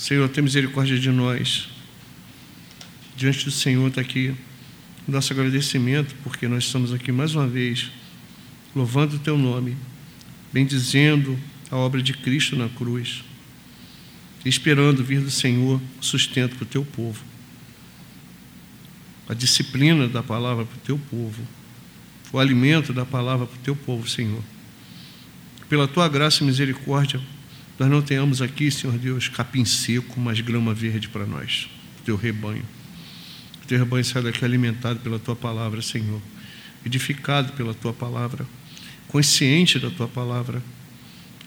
Senhor, tem misericórdia de nós. Diante do Senhor está aqui nosso agradecimento, porque nós estamos aqui mais uma vez louvando o Teu nome, bendizendo a obra de Cristo na cruz, esperando vir do Senhor sustento para o Teu povo, a disciplina da palavra para o Teu povo, o alimento da palavra para o Teu povo, Senhor. Pela Tua graça e misericórdia, nós não tenhamos aqui, Senhor Deus, capim seco, mas grama verde para nós, Teu rebanho teu rebanho sai daqui alimentado pela tua palavra, Senhor, edificado pela tua palavra, consciente da tua palavra,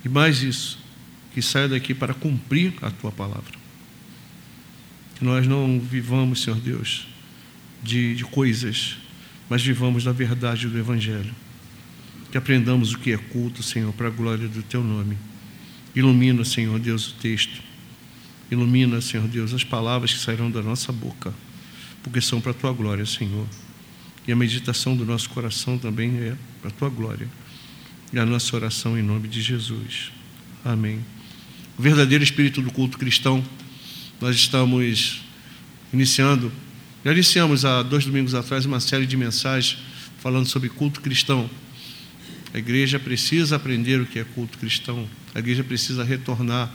e mais isso, que saia daqui para cumprir a tua palavra. Que nós não vivamos, Senhor Deus, de, de coisas, mas vivamos da verdade do Evangelho. Que aprendamos o que é culto, Senhor, para a glória do teu nome. Ilumina, Senhor Deus, o texto. Ilumina, Senhor Deus, as palavras que sairão da nossa boca porque são para a tua glória, Senhor. E a meditação do nosso coração também é para a tua glória. E a nossa oração em nome de Jesus. Amém. O verdadeiro espírito do culto cristão, nós estamos iniciando, já iniciamos há dois domingos atrás uma série de mensagens falando sobre culto cristão. A igreja precisa aprender o que é culto cristão. A igreja precisa retornar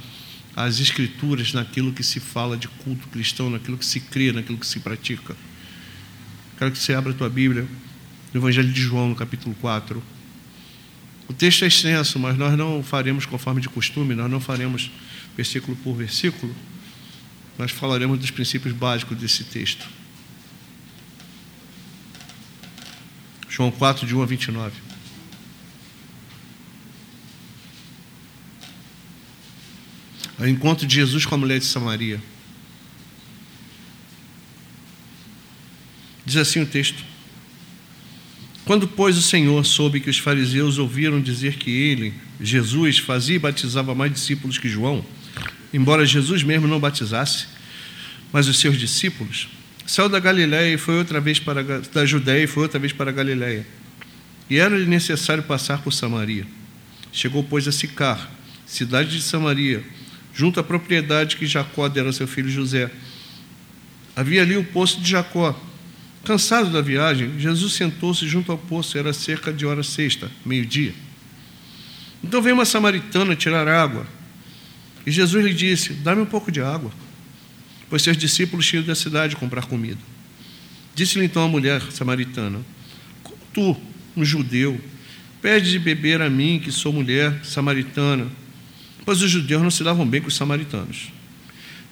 as escrituras naquilo que se fala de culto cristão, naquilo que se crê, naquilo que se pratica. Quero que você abra a tua Bíblia no Evangelho de João, no capítulo 4. O texto é extenso, mas nós não faremos conforme de costume, nós não faremos versículo por versículo. Nós falaremos dos princípios básicos desse texto. João 4, de 1 a 29. Ao encontro de Jesus com a mulher de Samaria. Diz assim o texto: Quando, pois, o Senhor soube que os fariseus ouviram dizer que ele, Jesus, fazia e batizava mais discípulos que João, embora Jesus mesmo não batizasse, mas os seus discípulos, saiu da Galiléia e foi outra vez para da Judéia e foi outra vez para a Galiléia. E era-lhe necessário passar por Samaria. Chegou, pois, a Sicar, cidade de Samaria, junto à propriedade que Jacó dera a seu filho José. Havia ali o poço de Jacó. Cansado da viagem, Jesus sentou-se junto ao poço, era cerca de hora sexta, meio-dia. Então veio uma samaritana tirar água. E Jesus lhe disse: Dá-me um pouco de água. Pois seus discípulos tinham da cidade comprar comida. Disse-lhe então a mulher samaritana: Como tu, um judeu, pede de beber a mim, que sou mulher samaritana, pois os judeus não se davam bem com os samaritanos.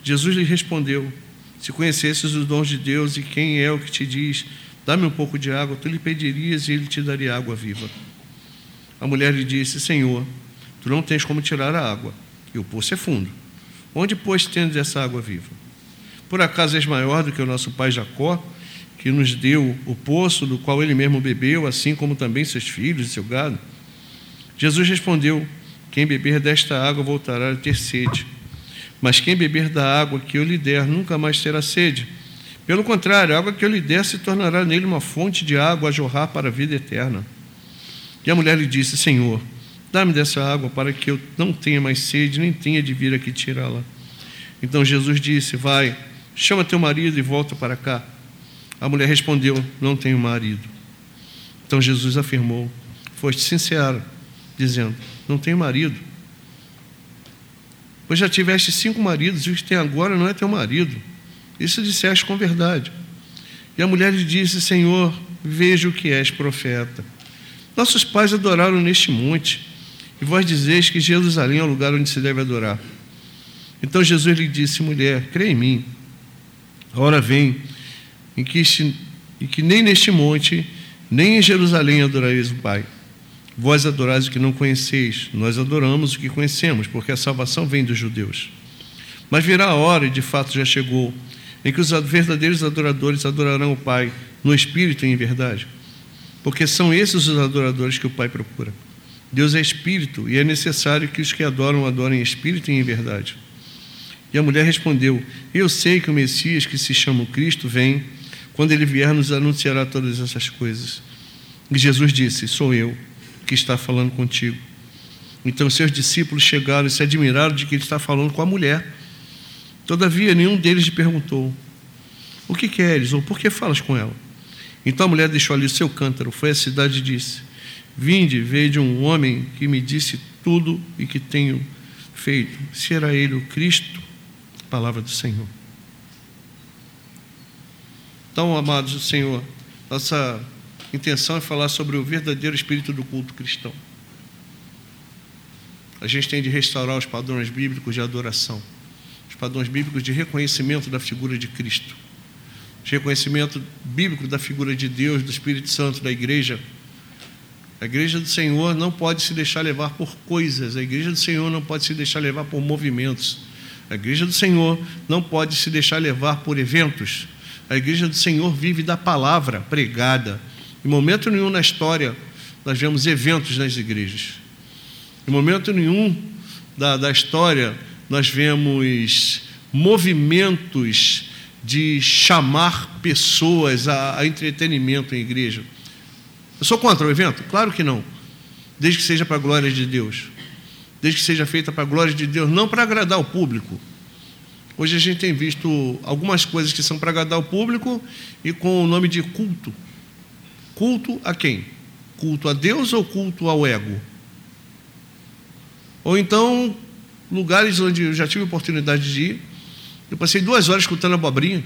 Jesus lhe respondeu: Se conhecesses os dons de Deus e quem é o que te diz, dá-me um pouco de água, tu lhe pedirias e ele te daria água viva. A mulher lhe disse: Senhor, tu não tens como tirar a água, e o poço é fundo. Onde, pois, tendes essa água viva? Por acaso és maior do que o nosso pai Jacó, que nos deu o poço do qual ele mesmo bebeu, assim como também seus filhos e seu gado? Jesus respondeu: quem beber desta água voltará a ter sede. Mas quem beber da água que eu lhe der nunca mais terá sede. Pelo contrário, a água que eu lhe der se tornará nele uma fonte de água a jorrar para a vida eterna. E a mulher lhe disse: Senhor, dá-me dessa água para que eu não tenha mais sede, nem tenha de vir aqui tirá-la. Então Jesus disse: Vai, chama teu marido e volta para cá. A mulher respondeu: Não tenho marido. Então Jesus afirmou: Foste sincera, dizendo: não tenho marido. Pois já tiveste cinco maridos, e o que tem agora não é teu marido. Isso disseste com verdade. E a mulher lhe disse: Senhor, vejo que és profeta. Nossos pais adoraram neste monte, e vós dizeis que Jerusalém é o lugar onde se deve adorar. Então Jesus lhe disse: Mulher, crê em mim. A hora vem em que, em que nem neste monte, nem em Jerusalém adorareis o Pai. Vós adorais o que não conheceis, nós adoramos o que conhecemos, porque a salvação vem dos judeus. Mas virá a hora, e de fato já chegou, em que os verdadeiros adoradores adorarão o Pai no espírito e em verdade. Porque são esses os adoradores que o Pai procura. Deus é espírito e é necessário que os que adoram adorem em espírito e em verdade. E a mulher respondeu: Eu sei que o Messias, que se chama Cristo, vem. Quando ele vier, nos anunciará todas essas coisas. E Jesus disse: Sou eu que está falando contigo. Então seus discípulos chegaram e se admiraram de que ele está falando com a mulher. Todavia, nenhum deles lhe perguntou: O que queres? Ou por que falas com ela? Então a mulher deixou ali o seu cântaro, foi à cidade e disse: Vinde, veio um homem que me disse tudo e que tenho feito. Se era ele o Cristo, palavra do Senhor. Então, amados do Senhor, nossa intenção é falar sobre o verdadeiro espírito do culto cristão. A gente tem de restaurar os padrões bíblicos de adoração, os padrões bíblicos de reconhecimento da figura de Cristo, de reconhecimento bíblico da figura de Deus, do Espírito Santo, da igreja. A igreja do Senhor não pode se deixar levar por coisas, a igreja do Senhor não pode se deixar levar por movimentos, a igreja do Senhor não pode se deixar levar por eventos. A igreja do Senhor vive da palavra pregada. Em momento nenhum na história nós vemos eventos nas igrejas. Em momento nenhum da, da história nós vemos movimentos de chamar pessoas a, a entretenimento em igreja. Eu sou contra o evento? Claro que não. Desde que seja para a glória de Deus. Desde que seja feita para a glória de Deus, não para agradar o público. Hoje a gente tem visto algumas coisas que são para agradar o público e com o nome de culto. Culto a quem? Culto a Deus ou culto ao ego? Ou então, lugares onde eu já tive oportunidade de ir, eu passei duas horas escutando abobrinha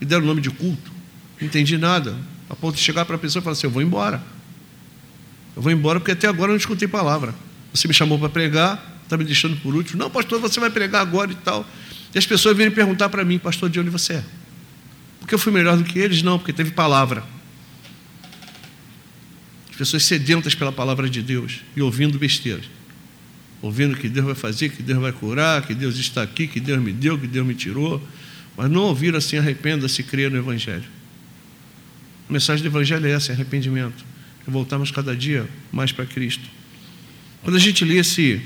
e deram o nome de culto. Não entendi nada. A ponto de chegar para a pessoa e falar assim: Eu vou embora. Eu vou embora porque até agora eu não escutei palavra. Você me chamou para pregar, está me deixando por último. Não, pastor, você vai pregar agora e tal. E as pessoas vêm perguntar para mim, pastor, de onde você é? Porque eu fui melhor do que eles? Não, porque teve palavra. As pessoas sedentas pela palavra de Deus e ouvindo besteiras. Ouvindo que Deus vai fazer, que Deus vai curar, que Deus está aqui, que Deus me deu, que Deus me tirou. Mas não ouviram assim, arrependa-se e creia no Evangelho. A mensagem do Evangelho é essa, é arrependimento. É voltarmos cada dia mais para Cristo. Quando a gente lê esse,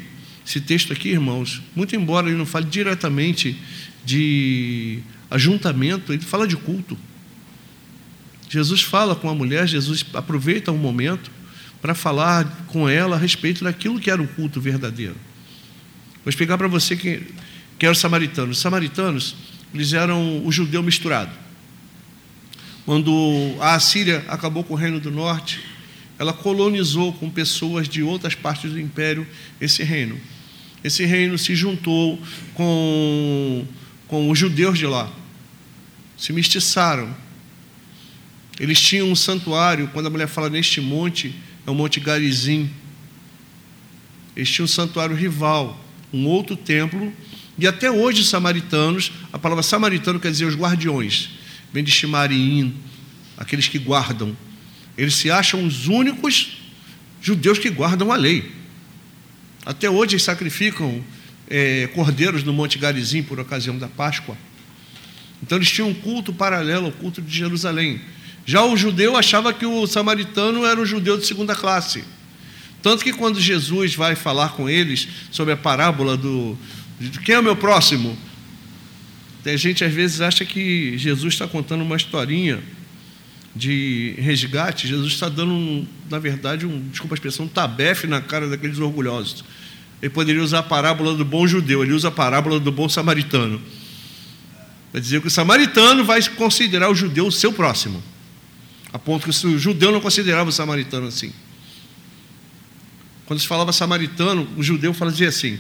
esse texto aqui, irmãos, muito embora ele não fale diretamente de ajuntamento, ele fala de culto. Jesus fala com a mulher, Jesus aproveita um momento para falar com ela a respeito daquilo que era o culto verdadeiro. Vou explicar para você que, que eram os samaritanos. Os samaritanos, eles eram o judeu misturado. Quando a Assíria acabou com o reino do norte, ela colonizou com pessoas de outras partes do império esse reino esse reino se juntou com, com os judeus de lá, se mestiçaram. Eles tinham um santuário, quando a mulher fala neste monte, é o Monte Garizim. Eles tinham um santuário rival, um outro templo, e até hoje os samaritanos, a palavra samaritano quer dizer os guardiões, vem de Shimariim, aqueles que guardam. Eles se acham os únicos judeus que guardam a lei. Até hoje eles sacrificam é, cordeiros no Monte Garizim por ocasião da Páscoa. Então eles tinham um culto paralelo ao culto de Jerusalém. Já o judeu achava que o samaritano era um judeu de segunda classe. Tanto que quando Jesus vai falar com eles sobre a parábola do quem é o meu próximo, a gente às vezes acha que Jesus está contando uma historinha de resgate. Jesus está dando, na verdade, um, desculpa a expressão, um tabefe na cara daqueles orgulhosos. Ele poderia usar a parábola do bom judeu, ele usa a parábola do bom samaritano. Vai dizer que o samaritano vai considerar o judeu o seu próximo. A ponto que o judeu não considerava o samaritano assim. Quando se falava samaritano, o judeu fazia assim: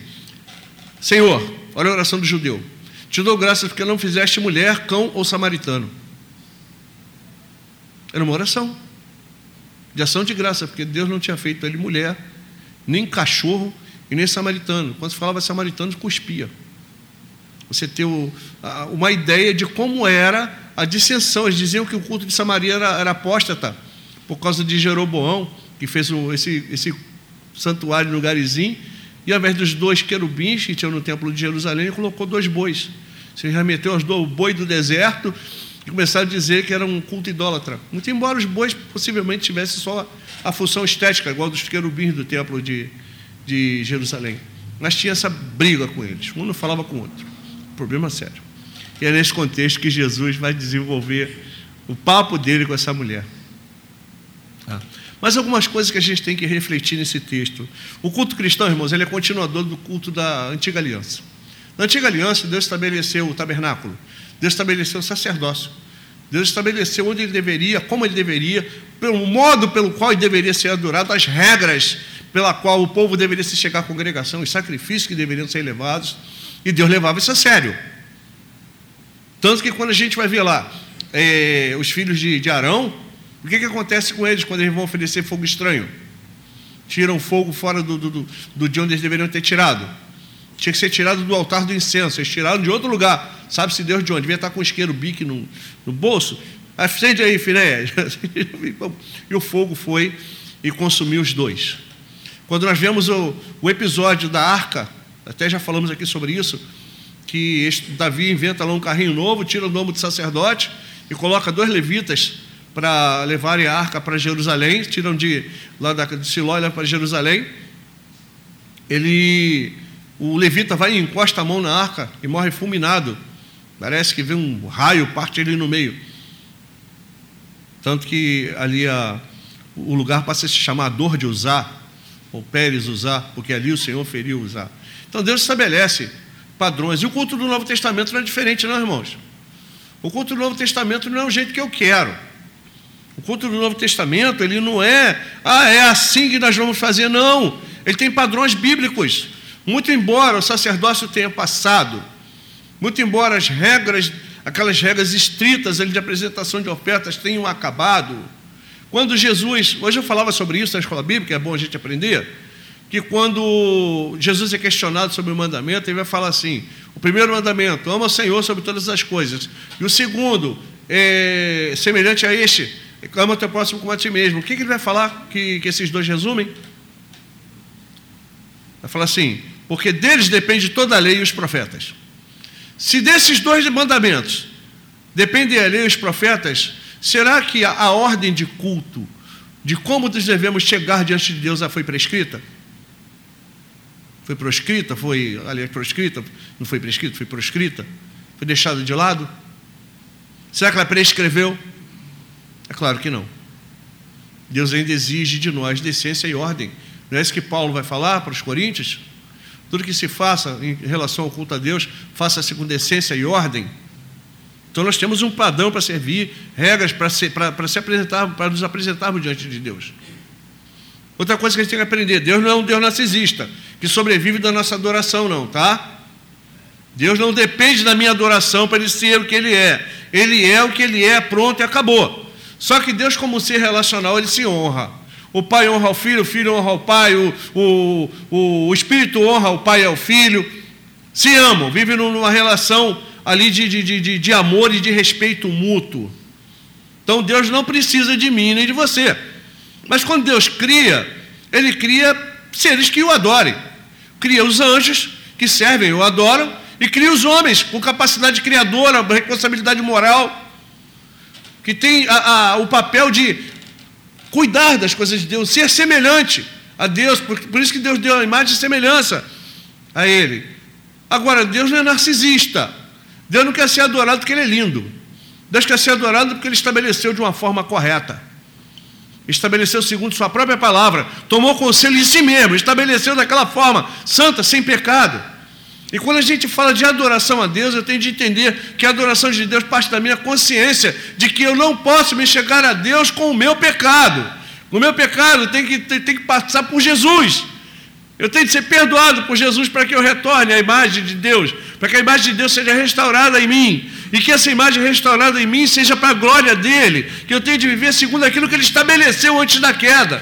Senhor, olha a oração do judeu. Te dou graças porque não fizeste mulher, cão ou samaritano. Era uma oração de ação de graça, porque Deus não tinha feito ele mulher, nem cachorro e nem samaritano. Quando se falava samaritano, cuspia. Você ter uma ideia de como era a dissensão. Eles diziam que o culto de Samaria era, era apóstata, por causa de Jeroboão, que fez esse, esse santuário no Garizim, e ao invés dos dois querubins que tinham no templo de Jerusalém, ele colocou dois bois. Você remeteu aos dois bois do deserto e começaram a dizer que era um culto idólatra. Muito embora os bois possivelmente tivessem só a função estética, igual dos querubins do templo de, de Jerusalém. Mas tinha essa briga com eles. Um não falava com o outro. Problema sério. E é nesse contexto que Jesus vai desenvolver o papo dele com essa mulher. Ah. Mas algumas coisas que a gente tem que refletir nesse texto. O culto cristão, irmãos, ele é continuador do culto da antiga aliança. Na antiga aliança, Deus estabeleceu o tabernáculo, Deus estabeleceu o sacerdócio, Deus estabeleceu onde ele deveria, como ele deveria, pelo modo pelo qual ele deveria ser adorado, as regras pela qual o povo deveria se chegar à congregação, os sacrifícios que deveriam ser levados, e Deus levava isso a sério. Tanto que quando a gente vai ver lá é, os filhos de, de Arão, o que, que acontece com eles quando eles vão oferecer fogo estranho? Tiram fogo fora do, do, do, de onde eles deveriam ter tirado. Tinha que ser tirado do altar do incenso, eles tiraram de outro lugar. Sabe-se Deus de onde? Devia estar com o isqueiro bique no, no bolso. Acende aí, filé. e o fogo foi e consumiu os dois. Quando nós vemos o, o episódio da arca, até já falamos aqui sobre isso, que este, Davi inventa lá um carrinho novo, tira o nome do sacerdote e coloca dois levitas para levarem a arca para Jerusalém, tiram de lá da, de Siló e para Jerusalém. Ele, o levita vai e encosta a mão na arca e morre fulminado. Parece que vem um raio, parte ele no meio. Tanto que ali a, o lugar passa a se chamar Dor de Usar, ou Pérez Usar, porque ali o Senhor feriu Usar. Então Deus estabelece padrões. E o culto do Novo Testamento não é diferente, não, irmãos? O culto do Novo Testamento não é o jeito que eu quero. O culto do Novo Testamento, ele não é, ah, é assim que nós vamos fazer, não. Ele tem padrões bíblicos. Muito embora o sacerdócio tenha passado, muito embora as regras, aquelas regras estritas ali de apresentação de ofertas tenham acabado, quando Jesus, hoje eu falava sobre isso na escola bíblica, é bom a gente aprender, que quando Jesus é questionado sobre o mandamento, ele vai falar assim: o primeiro mandamento, ama o Senhor sobre todas as coisas, e o segundo, é semelhante a este, ama o teu próximo como a ti mesmo. O que, que ele vai falar que, que esses dois resumem? Vai falar assim: porque deles depende toda a lei e os profetas. Se desses dois mandamentos dependem a lei e os profetas, será que a, a ordem de culto, de como nós devemos chegar diante de Deus, já foi prescrita? Foi proscrita? Foi, aliás, proscrita? Não foi prescrita? Foi proscrita? Foi deixada de lado? Será que ela prescreveu? É claro que não. Deus ainda exige de nós decência e ordem. Não é isso que Paulo vai falar para os coríntios? Tudo que se faça em relação ao culto a Deus, faça-se com decência e ordem. Então nós temos um padrão para servir, regras para se, para, para se apresentar, para nos apresentarmos diante de Deus. Outra coisa que a gente tem que aprender: Deus não é um Deus narcisista, que sobrevive da nossa adoração, não, tá? Deus não depende da minha adoração para ele ser o que ele é. Ele é o que ele é, pronto e acabou. Só que Deus, como ser relacional, ele se honra. O pai honra o filho, o filho honra o pai, o, o, o, o espírito honra o pai e o filho. Se amam, vivem numa relação ali de, de, de, de amor e de respeito mútuo. Então Deus não precisa de mim nem de você. Mas quando Deus cria, Ele cria seres que o adorem. Cria os anjos que servem, o adoram, e cria os homens com capacidade criadora, responsabilidade moral, que tem a, a, o papel de cuidar das coisas de Deus, ser semelhante a Deus, por, por isso que Deus deu a imagem de semelhança a Ele. Agora, Deus não é narcisista. Deus não quer ser adorado porque Ele é lindo. Deus quer ser adorado porque Ele estabeleceu de uma forma correta. Estabeleceu segundo Sua própria palavra. Tomou conselho de si mesmo. Estabeleceu daquela forma, santa, sem pecado. E quando a gente fala de adoração a Deus, eu tenho de entender que a adoração de Deus parte da minha consciência de que eu não posso me chegar a Deus com o meu pecado. O meu pecado tem que, tem, tem que passar por Jesus. Eu tenho de ser perdoado por Jesus para que eu retorne à imagem de Deus, para que a imagem de Deus seja restaurada em mim, e que essa imagem restaurada em mim seja para a glória dele, que eu tenho de viver segundo aquilo que ele estabeleceu antes da queda.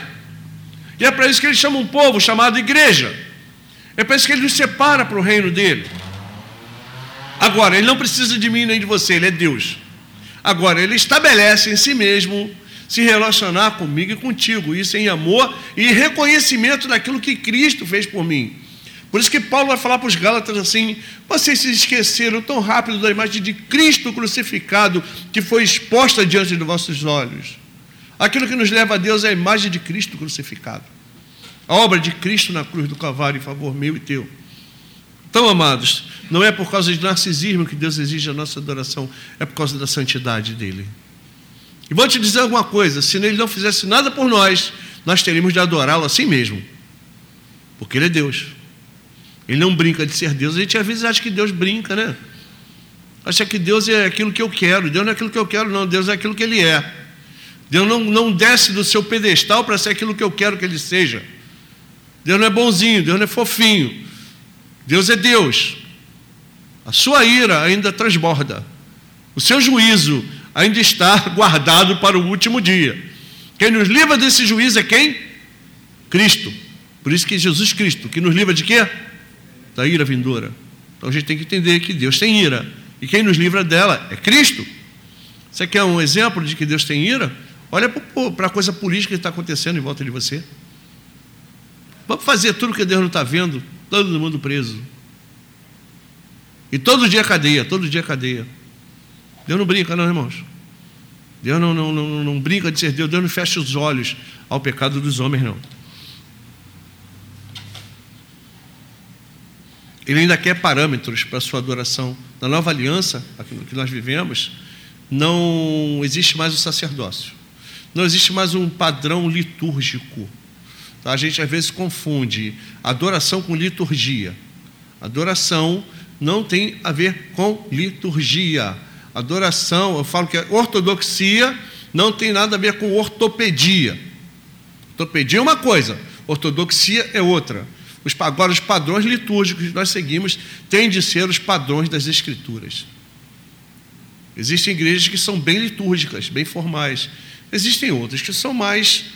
E é para isso que ele chama um povo chamado igreja. É para isso que ele nos separa para o reino dele. Agora, ele não precisa de mim nem de você, ele é Deus. Agora, ele estabelece em si mesmo se relacionar comigo e contigo, isso em amor e reconhecimento daquilo que Cristo fez por mim. Por isso que Paulo vai falar para os Gálatas assim: vocês se esqueceram tão rápido da imagem de Cristo crucificado que foi exposta diante dos vossos olhos. Aquilo que nos leva a Deus é a imagem de Cristo crucificado. A obra de Cristo na cruz do Calvário em favor meu e teu. Então, amados, não é por causa de narcisismo que Deus exige a nossa adoração, é por causa da santidade dele. E vou te dizer alguma coisa: se ele não fizesse nada por nós, nós teríamos de adorá-lo assim mesmo, porque ele é Deus. Ele não brinca de ser Deus. A gente às vezes acha que Deus brinca, né? Acha que Deus é aquilo que eu quero. Deus não é aquilo que eu quero, não. Deus é aquilo que Ele é. Deus não, não desce do seu pedestal para ser aquilo que eu quero que Ele seja. Deus não é bonzinho, Deus não é fofinho. Deus é Deus. A sua ira ainda transborda. O seu juízo ainda está guardado para o último dia. Quem nos livra desse juízo é quem? Cristo. Por isso que Jesus Cristo, que nos livra de quê? Da ira vindoura. Então a gente tem que entender que Deus tem ira. E quem nos livra dela é Cristo. Você quer um exemplo de que Deus tem ira? Olha para a coisa política que está acontecendo em volta de você. Vamos fazer tudo que Deus não está vendo, todo mundo preso. E todo dia cadeia, todo dia cadeia. Deus não brinca, não, irmãos. Deus não, não, não, não brinca de ser Deus, Deus não fecha os olhos ao pecado dos homens, não. Ele ainda quer parâmetros para a sua adoração. Na nova aliança, que nós vivemos, não existe mais o sacerdócio. Não existe mais um padrão litúrgico. Tá? A gente às vezes confunde adoração com liturgia. Adoração não tem a ver com liturgia. Adoração, eu falo que a ortodoxia não tem nada a ver com ortopedia. Ortopedia é uma coisa, ortodoxia é outra. Os, agora, os padrões litúrgicos que nós seguimos têm de ser os padrões das Escrituras. Existem igrejas que são bem litúrgicas, bem formais. Existem outras que são mais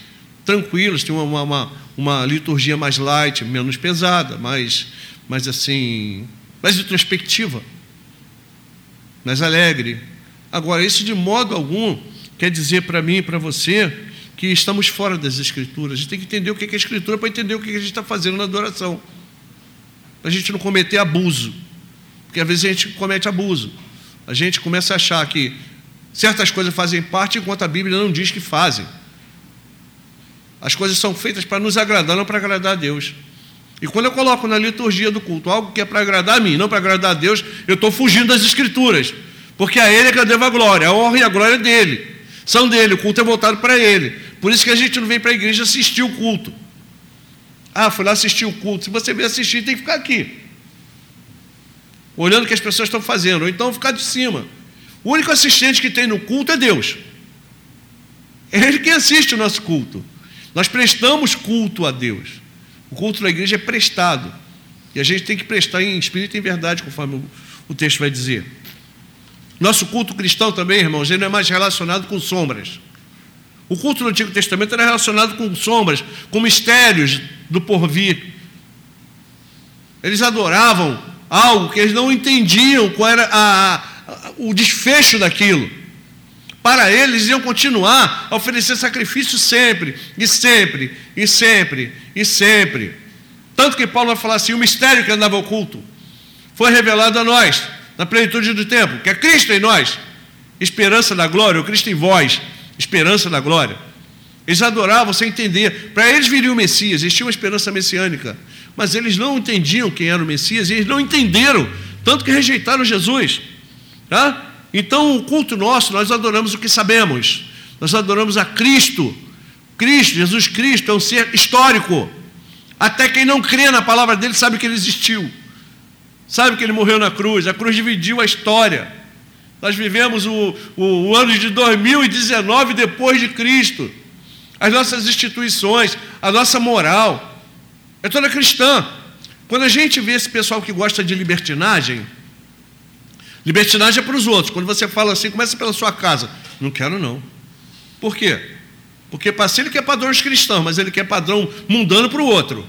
tranquilas, têm uma, uma, uma liturgia mais light, menos pesada, mais, mais assim, mais introspectiva, mais alegre. Agora, isso de modo algum quer dizer para mim e para você que estamos fora das Escrituras. A gente tem que entender o que é a Escritura para entender o que a gente está fazendo na adoração. Para a gente não cometer abuso. Porque às vezes a gente comete abuso. A gente começa a achar que certas coisas fazem parte enquanto a Bíblia não diz que fazem. As coisas são feitas para nos agradar, não para agradar a Deus. E quando eu coloco na liturgia do culto algo que é para agradar a mim, não para agradar a Deus, eu estou fugindo das Escrituras. Porque a Ele é que eu devo a glória, a honra e a glória é dele. São dele, o culto é voltado para Ele. Por isso que a gente não vem para a igreja assistir o culto. Ah, fui lá assistir o culto. Se você vem assistir, tem que ficar aqui. Olhando o que as pessoas estão fazendo, ou então ficar de cima. O único assistente que tem no culto é Deus. É Ele quem assiste o nosso culto. Nós prestamos culto a Deus. O culto da igreja é prestado. E a gente tem que prestar em espírito e em verdade, conforme o texto vai dizer. Nosso culto cristão também, irmãos, ele não é mais relacionado com sombras. O culto do Antigo Testamento era relacionado com sombras, com mistérios do porvir. Eles adoravam algo que eles não entendiam qual era a, a, o desfecho daquilo. Para eles iam continuar a oferecer sacrifício sempre, e sempre, e sempre, e sempre. Tanto que Paulo vai falar assim: o mistério que andava oculto foi revelado a nós, na plenitude do tempo, que é Cristo em nós, esperança da glória, o Cristo em vós, esperança da glória. Eles adoravam sem entender. Para eles viria o Messias, eles tinham uma esperança messiânica, mas eles não entendiam quem era o Messias e eles não entenderam, tanto que rejeitaram Jesus. Tá? Então, o culto nosso, nós adoramos o que sabemos. Nós adoramos a Cristo. Cristo, Jesus Cristo, é um ser histórico. Até quem não crê na palavra dele sabe que ele existiu. Sabe que ele morreu na cruz. A cruz dividiu a história. Nós vivemos o, o, o ano de 2019 depois de Cristo. As nossas instituições, a nossa moral, é toda cristã. Quando a gente vê esse pessoal que gosta de libertinagem, Libertinagem é para os outros. Quando você fala assim, começa pela sua casa. Não quero, não. Por quê? Porque para ele quer padrões cristãos, mas ele quer padrão mundano para o outro.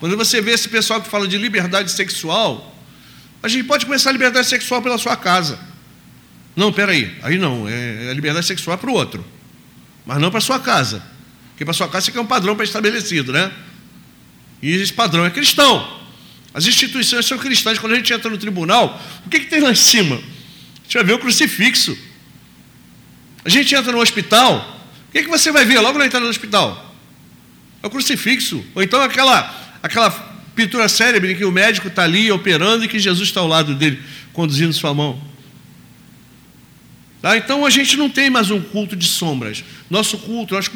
Quando você vê esse pessoal que fala de liberdade sexual, a gente pode começar a liberdade sexual pela sua casa. Não, peraí, aí não, é, é liberdade sexual é para o outro, mas não para sua casa. Porque para sua casa você quer um padrão pré-estabelecido, né? E esse padrão é cristão. As instituições são cristãs. Quando a gente entra no tribunal, o que, que tem lá em cima? A gente vai ver o crucifixo. A gente entra no hospital, o que, que você vai ver logo na entrada do hospital? É o crucifixo. Ou então aquela, aquela pintura cérebre que o médico está ali operando e que Jesus está ao lado dele, conduzindo sua mão. Tá? Então a gente não tem mais um culto de sombras. Nosso culto, nós,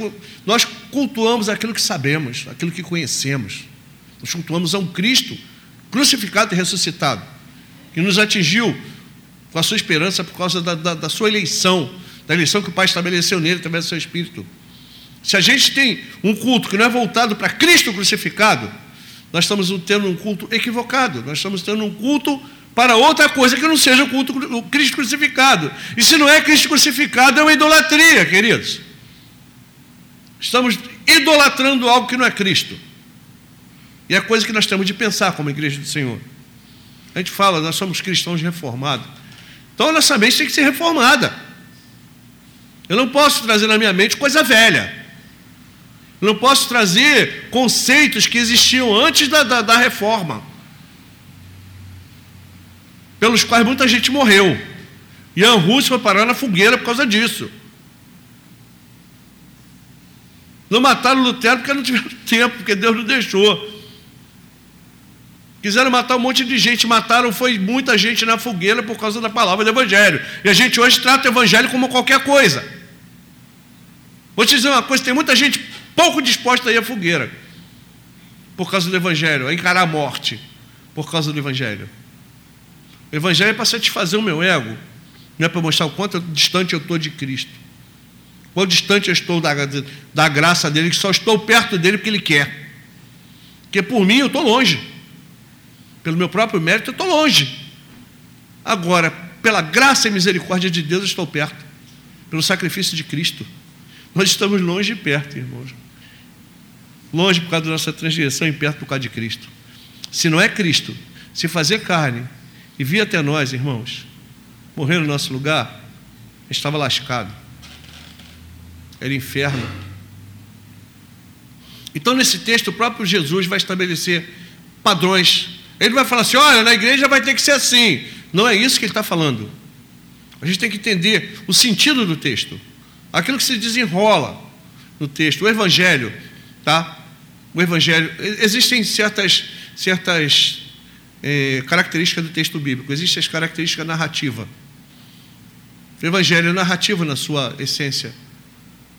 nós cultuamos aquilo que sabemos, aquilo que conhecemos. Nós cultuamos a um Cristo crucificado e ressuscitado, que nos atingiu com a sua esperança por causa da, da, da sua eleição, da eleição que o Pai estabeleceu nele através do seu Espírito. Se a gente tem um culto que não é voltado para Cristo crucificado, nós estamos tendo um culto equivocado, nós estamos tendo um culto para outra coisa que não seja o culto o Cristo crucificado. E se não é Cristo crucificado, é uma idolatria, queridos. Estamos idolatrando algo que não é Cristo. E é coisa que nós temos de pensar como igreja do Senhor. A gente fala, nós somos cristãos reformados. Então a nossa mente tem que ser reformada. Eu não posso trazer na minha mente coisa velha. Eu não posso trazer conceitos que existiam antes da, da, da reforma, pelos quais muita gente morreu. Ian Russo foi parar na fogueira por causa disso. Não mataram Lutero porque não tiveram tempo, porque Deus não deixou. Quiseram matar um monte de gente, mataram foi muita gente na fogueira por causa da palavra do Evangelho. E a gente hoje trata o Evangelho como qualquer coisa. Vou te dizer uma coisa: tem muita gente pouco disposta a ir à fogueira por causa do Evangelho, a encarar a morte por causa do Evangelho. O Evangelho é para satisfazer o meu ego, não é para mostrar o quanto distante eu estou de Cristo. Quão distante eu estou da, da graça dele, que só estou perto dele porque ele quer. Porque por mim eu estou longe. Pelo meu próprio mérito eu estou longe. Agora, pela graça e misericórdia de Deus eu estou perto. Pelo sacrifício de Cristo. Nós estamos longe e perto, irmãos. Longe por causa da nossa transgressão e perto por causa de Cristo. Se não é Cristo, se fazer carne e vir até nós, irmãos, morrer no nosso lugar, estava lascado. Era inferno. Então, nesse texto, o próprio Jesus vai estabelecer padrões. Ele vai falar assim: olha, na igreja vai ter que ser assim. Não é isso que ele está falando. A gente tem que entender o sentido do texto, aquilo que se desenrola no texto, o evangelho, tá? O evangelho, existem certas, certas é, características do texto bíblico, existem as características narrativa. O evangelho é narrativo na sua essência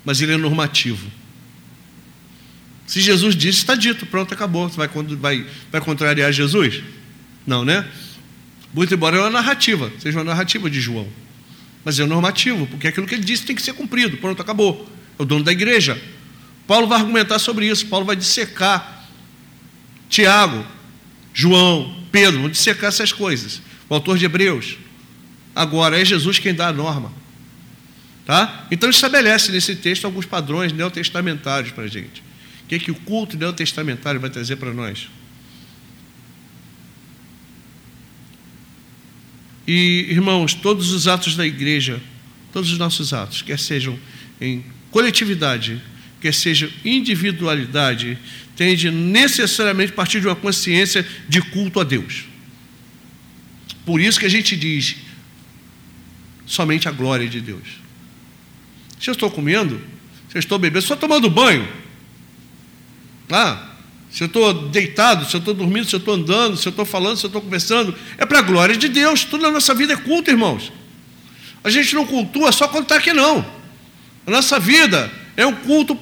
mas ele é normativo. Se Jesus disse, está dito, pronto, acabou. Você vai, vai, vai contrariar Jesus? Não, né? Muito embora é uma narrativa, seja uma narrativa de João. Mas é um normativo, porque aquilo que ele disse tem que ser cumprido, pronto, acabou. É o dono da igreja. Paulo vai argumentar sobre isso, Paulo vai dissecar Tiago, João, Pedro, vão dissecar essas coisas. O autor de Hebreus. Agora é Jesus quem dá a norma. Tá? Então estabelece nesse texto alguns padrões neotestamentários para a gente. O que, é que o culto neotestamentário vai trazer para nós? E, irmãos, todos os atos da igreja, todos os nossos atos, quer sejam em coletividade, quer sejam individualidade, têm de necessariamente partir de uma consciência de culto a Deus. Por isso que a gente diz somente a glória de Deus. Se eu estou comendo, se eu estou bebendo, estou tomando banho, ah, se eu estou deitado, se eu estou dormindo, se eu estou andando, se eu estou falando, se eu estou conversando, é para a glória de Deus. Tudo na nossa vida é culto, irmãos. A gente não cultua só quando está aqui, não. A nossa vida é um culto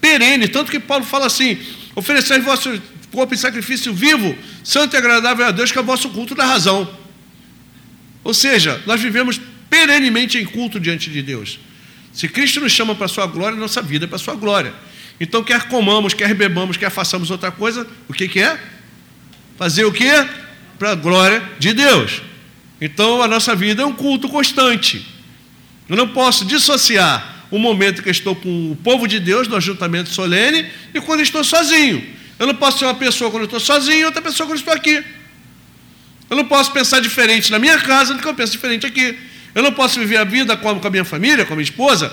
perene, tanto que Paulo fala assim: oferecer vosso corpo em sacrifício vivo, santo e agradável a Deus, que é o vosso culto da razão. Ou seja, nós vivemos perenemente em culto diante de Deus. Se Cristo nos chama para a sua glória, nossa vida é para a sua glória. Então, quer comamos, quer bebamos, quer façamos outra coisa, o que, que é? Fazer o que? Para a glória de Deus. Então, a nossa vida é um culto constante. Eu não posso dissociar o momento que estou com o povo de Deus no ajuntamento solene e quando estou sozinho. Eu não posso ser uma pessoa quando estou sozinho e outra pessoa quando estou aqui. Eu não posso pensar diferente na minha casa do que eu penso diferente aqui. Eu não posso viver a vida com a minha família, com a minha esposa.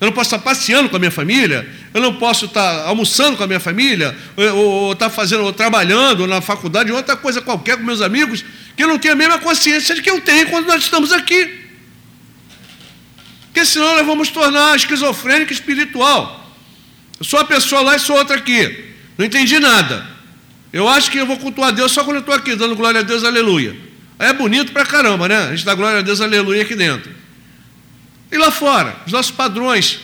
Eu não posso estar passeando com a minha família. Eu não posso estar almoçando com a minha família. Ou, ou estar fazendo, ou trabalhando na faculdade, ou outra coisa qualquer com meus amigos, que eu não tenho a mesma consciência de que eu tenho quando nós estamos aqui. Porque senão nós vamos tornar esquizofrênico espiritual. Eu sou uma pessoa lá e sou outra aqui. Não entendi nada. Eu acho que eu vou cultuar Deus só quando eu estou aqui, dando glória a Deus, aleluia. Aí é bonito pra caramba, né? A gente dá glória a Deus, aleluia aqui dentro. E lá fora, os nossos padrões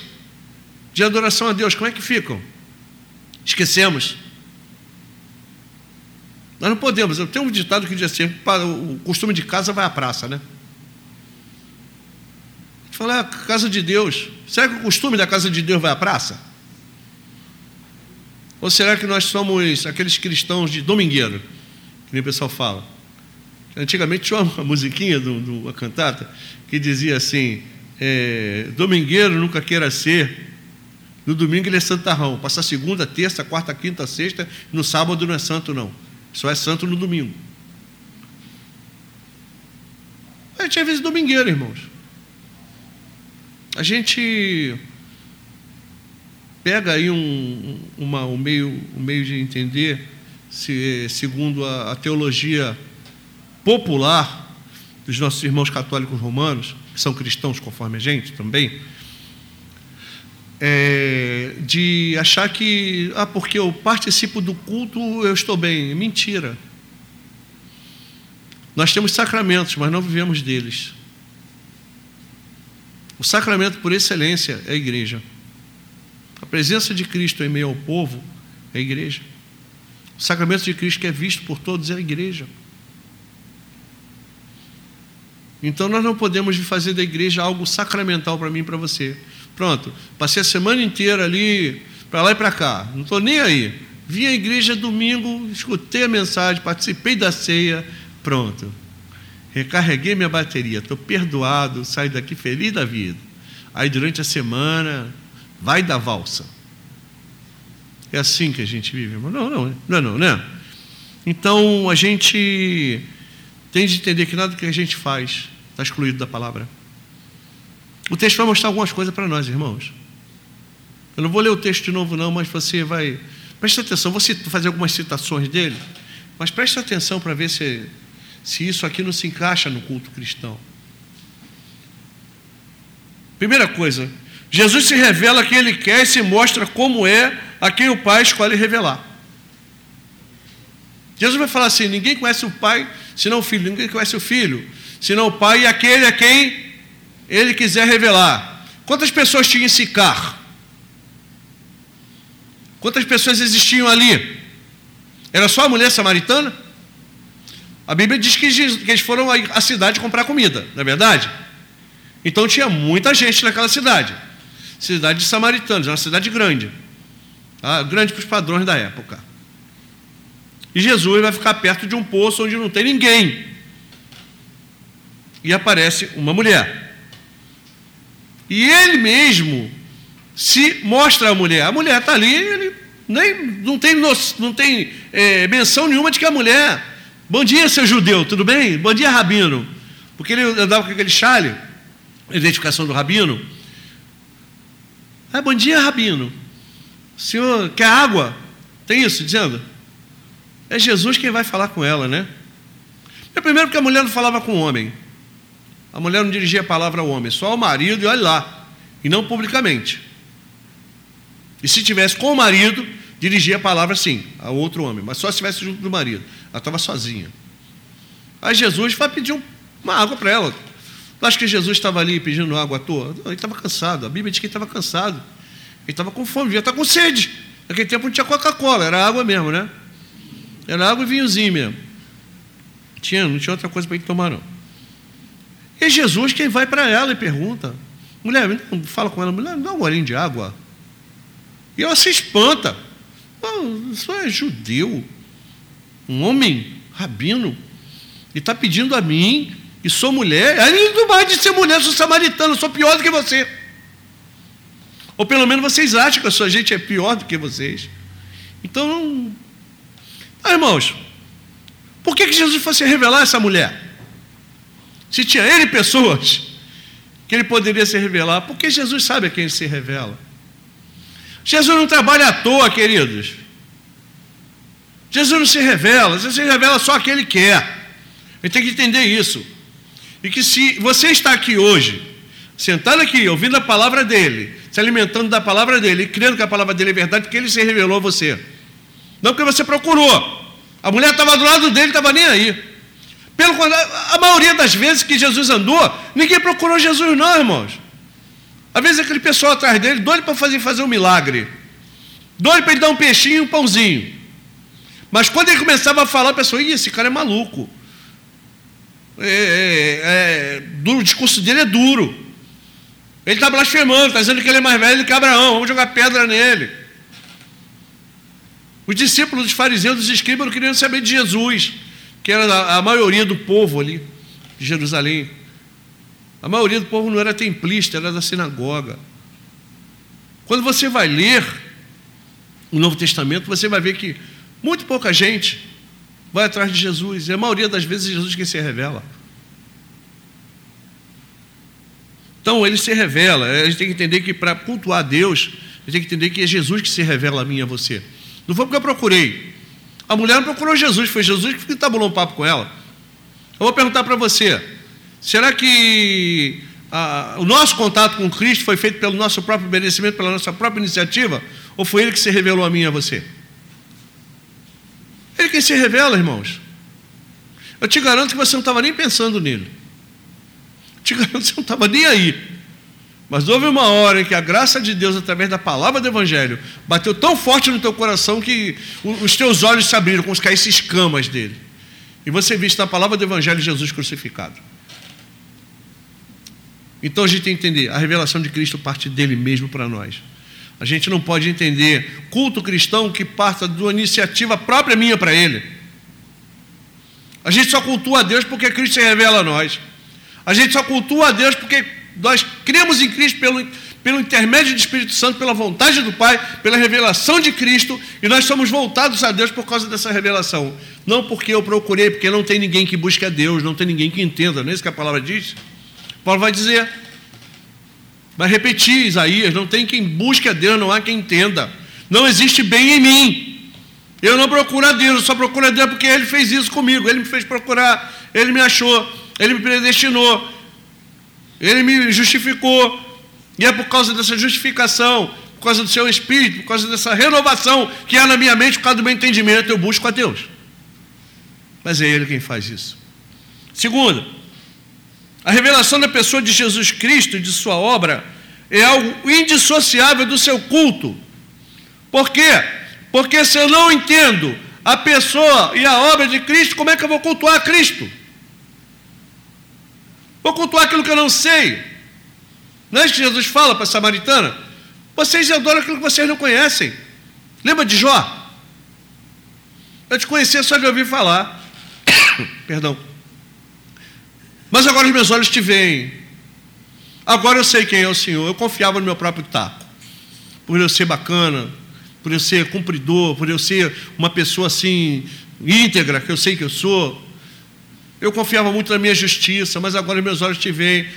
de adoração a Deus, como é que ficam? Esquecemos. Nós não podemos. Eu tenho um ditado que diz assim: o costume de casa vai à praça, né? A gente fala, ah, casa de Deus. Será que o costume da casa de Deus vai à praça? Ou será que nós somos aqueles cristãos de domingueiro, que nem o pessoal fala? Antigamente tinha uma musiquinha do, do uma cantata que dizia assim: é, Domingueiro nunca queira ser, no domingo ele é santarrão, passa segunda, terça, quarta, quinta, sexta, no sábado não é santo, não. Só é santo no domingo. A gente às vezes domingueiro, irmãos. A gente pega aí um, uma, um, meio, um meio de entender, se, segundo a, a teologia popular dos nossos irmãos católicos romanos, são cristãos conforme a gente também, é, de achar que, ah, porque eu participo do culto, eu estou bem. Mentira. Nós temos sacramentos, mas não vivemos deles. O sacramento por excelência é a igreja. A presença de Cristo em meio ao povo é a igreja. O sacramento de Cristo que é visto por todos é a igreja. Então nós não podemos fazer da igreja algo sacramental para mim e para você. Pronto, passei a semana inteira ali, para lá e para cá, não estou nem aí. Vim à igreja domingo, escutei a mensagem, participei da ceia, pronto. Recarreguei minha bateria, estou perdoado, saio daqui feliz da vida. Aí durante a semana, vai da valsa. É assim que a gente vive, irmão? Não, não, não, não, né? Então a gente tem de entender que nada que a gente faz está excluído da palavra. O texto vai mostrar algumas coisas para nós, irmãos. Eu não vou ler o texto de novo, não, mas você vai. Preste atenção, vou fazer algumas citações dele, mas preste atenção para ver se, se isso aqui não se encaixa no culto cristão. Primeira coisa, Jesus se revela quem ele quer e se mostra como é a quem o Pai escolhe revelar. Jesus vai falar assim: ninguém conhece o Pai senão o Filho, ninguém conhece o Filho senão o Pai e aquele a quem ele quiser revelar. Quantas pessoas tinha em Sicar? Quantas pessoas existiam ali? Era só a mulher samaritana? A Bíblia diz que eles foram à cidade comprar comida, não é verdade? Então tinha muita gente naquela cidade. Cidade de samaritanos, uma cidade grande. Tá? Grande para os padrões da época. E Jesus vai ficar perto de um poço onde não tem ninguém. E aparece uma mulher. E ele mesmo se mostra a mulher. A mulher está ali, ele nem, não tem, não tem é, menção nenhuma de que a mulher. Bom dia, seu judeu, tudo bem? Bom dia, rabino. Porque ele andava com aquele chale, identificação do rabino. Ah, bom dia, rabino. O senhor quer água? Tem isso dizendo? É Jesus quem vai falar com ela, né? É primeiro porque a mulher não falava com o homem. A mulher não dirigia a palavra ao homem, só ao marido e olha lá, e não publicamente. E se tivesse com o marido, dirigia a palavra sim, a outro homem, mas só se estivesse junto do marido. Ela estava sozinha. Aí Jesus vai pedir uma água para ela. Tu acha que Jesus estava ali pedindo água à toa? Ele estava cansado. A Bíblia diz que ele estava cansado. Ele estava com fome, devia estar com sede. Naquele tempo não tinha Coca-Cola, era água mesmo, né? Era água e vinhozinho mesmo. Tinha, não tinha outra coisa para ele tomar, não. É Jesus quem vai para ela e pergunta: mulher, fala com ela, mulher, dá um golinho de água. E ela se espanta. Isso é judeu, um homem rabino, e está pedindo a mim, e sou mulher, do mais de ser mulher, sou samaritano, sou pior do que você. Ou pelo menos vocês acham que a sua gente é pior do que vocês. Então, ah, irmãos, por que, que Jesus fosse revelar essa mulher? Se tinha ele pessoas que ele poderia se revelar, porque Jesus sabe a quem ele se revela. Jesus não trabalha à toa, queridos. Jesus não se revela, Jesus se revela só a quem ele quer. Ele tem que entender isso. E que se você está aqui hoje, sentado aqui, ouvindo a palavra dele, se alimentando da palavra dele e crendo que a palavra dele é verdade, porque ele se revelou a você. Não porque você procurou. A mulher estava do lado dele, estava nem aí. Pelo contrário, a maioria das vezes que Jesus andou, ninguém procurou Jesus, não, irmãos. Às vezes aquele pessoal atrás dele, doido para fazer, fazer um milagre. Doido para ele dar um peixinho e um pãozinho. Mas quando ele começava a falar, a pessoa, Ih, esse cara é maluco. É, é, é, o discurso dele é duro. Ele está blasfemando, está dizendo que ele é mais velho que Abraão, vamos jogar pedra nele. Os discípulos dos fariseus, dos escribas, não queriam saber de Jesus, que era a maioria do povo ali de Jerusalém. A maioria do povo não era templista, era da sinagoga. Quando você vai ler o Novo Testamento, você vai ver que muito pouca gente vai atrás de Jesus, e a maioria das vezes é Jesus quem se revela. Então ele se revela, a gente tem que entender que para cultuar Deus, a gente tem que entender que é Jesus que se revela a mim e a você. Não foi porque eu procurei. A mulher não procurou Jesus, foi Jesus que tabulou um papo com ela. Eu vou perguntar para você: será que ah, o nosso contato com Cristo foi feito pelo nosso próprio merecimento, pela nossa própria iniciativa? Ou foi Ele que se revelou a mim e a você? Ele quem se revela, irmãos. Eu te garanto que você não estava nem pensando nele. Eu te garanto que você não estava nem aí. Mas houve uma hora em que a graça de Deus, através da palavra do Evangelho, bateu tão forte no teu coração que os teus olhos se abriram, como se caíssem escamas dele. E você viste na palavra do Evangelho Jesus crucificado. Então a gente tem que entender, a revelação de Cristo parte dele mesmo para nós. A gente não pode entender culto cristão que parta de uma iniciativa própria minha para ele. A gente só cultua a Deus porque Cristo se revela a nós. A gente só cultua a Deus porque nós cremos em Cristo pelo, pelo intermédio do Espírito Santo, pela vontade do Pai, pela revelação de Cristo, e nós somos voltados a Deus por causa dessa revelação. Não porque eu procurei, porque não tem ninguém que busque a Deus, não tem ninguém que entenda, não é isso que a palavra diz? Paulo vai dizer, vai repetir Isaías: não tem quem busque a Deus, não há quem entenda. Não existe bem em mim. Eu não procuro a Deus, eu só procuro a Deus porque Ele fez isso comigo, Ele me fez procurar, Ele me achou, Ele me predestinou. Ele me justificou. E é por causa dessa justificação, por causa do seu espírito, por causa dessa renovação que há na minha mente, por causa do meu entendimento, eu busco a Deus. Mas é Ele quem faz isso. Segundo, a revelação da pessoa de Jesus Cristo e de sua obra é algo indissociável do seu culto. Por quê? Porque se eu não entendo a pessoa e a obra de Cristo, como é que eu vou cultuar Cristo? Vou cultuar aquilo que eu não sei. Não é isso que Jesus fala para a samaritana? Vocês adoram aquilo que vocês não conhecem. Lembra de Jó? Eu te conhecia só de ouvir falar. Perdão. Mas agora os meus olhos te veem. Agora eu sei quem é o Senhor. Eu confiava no meu próprio taco. Por eu ser bacana, por eu ser cumpridor, por eu ser uma pessoa assim íntegra, que eu sei que eu sou. Eu confiava muito na minha justiça, mas agora meus olhos te veem.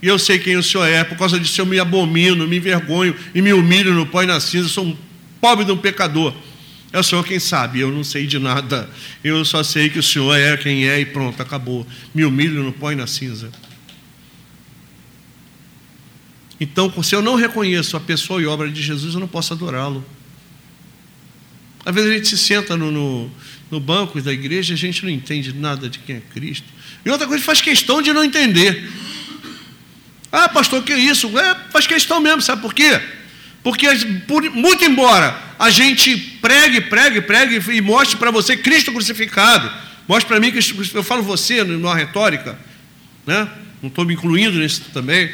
E eu sei quem o Senhor é. Por causa disso eu me abomino, me envergonho e me humilho no pó e na cinza. Eu sou um pobre de um pecador. É o Senhor quem sabe, eu não sei de nada. Eu só sei que o Senhor é quem é e pronto, acabou. Me humilho no pó e na cinza. Então, se eu não reconheço a pessoa e obra de Jesus, eu não posso adorá-lo. Às vezes a gente se senta no, no, no banco da igreja, a gente não entende nada de quem é Cristo. E outra coisa, faz questão de não entender. Ah, pastor, que isso? É, faz questão mesmo, sabe por quê? Porque, por, muito embora a gente pregue, pregue, pregue e mostre para você Cristo crucificado, mostre para mim que eu falo você numa retórica, né? não estou me incluindo nesse também,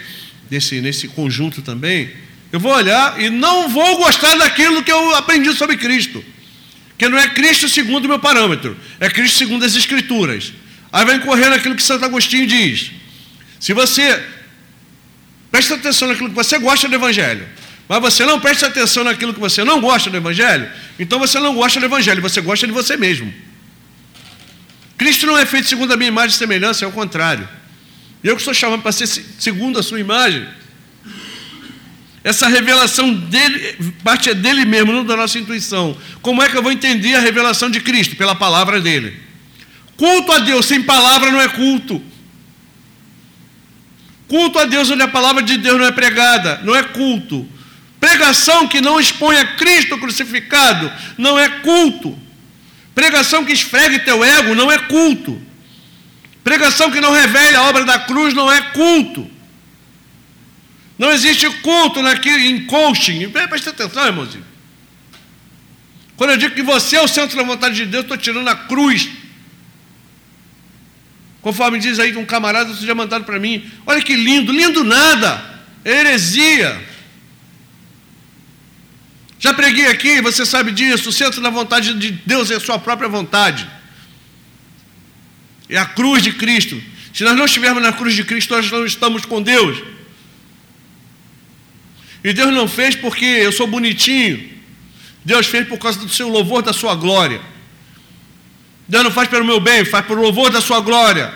nesse, nesse conjunto também, eu vou olhar e não vou gostar daquilo que eu aprendi sobre Cristo. Que não é Cristo segundo o meu parâmetro, é Cristo segundo as Escrituras. Aí vai correr naquilo que Santo Agostinho diz. Se você presta atenção naquilo que você gosta do Evangelho, mas você não presta atenção naquilo que você não gosta do Evangelho, então você não gosta do Evangelho, você gosta de você mesmo. Cristo não é feito segundo a minha imagem e semelhança, é o contrário. Eu que sou chamado para ser segundo a sua imagem, essa revelação dele, parte é dele mesmo, não da nossa intuição. Como é que eu vou entender a revelação de Cristo? Pela palavra dele. Culto a Deus sem palavra não é culto. Culto a Deus onde a palavra de Deus não é pregada, não é culto. Pregação que não expõe a Cristo crucificado não é culto. Pregação que esfregue teu ego não é culto. Pregação que não revele a obra da cruz não é culto. Não existe culto naquele, em coaching. Presta atenção, irmãozinho. Quando eu digo que você é o centro da vontade de Deus, estou tirando a cruz. Conforme diz aí um camarada, você já mandado para mim. Olha que lindo, lindo nada. É heresia. Já preguei aqui, você sabe disso. O centro da vontade de Deus é a sua própria vontade. É a cruz de Cristo. Se nós não estivermos na cruz de Cristo, nós não estamos com Deus. E Deus não fez porque eu sou bonitinho. Deus fez por causa do seu louvor, da sua glória. Deus não faz pelo meu bem, faz pelo louvor da sua glória.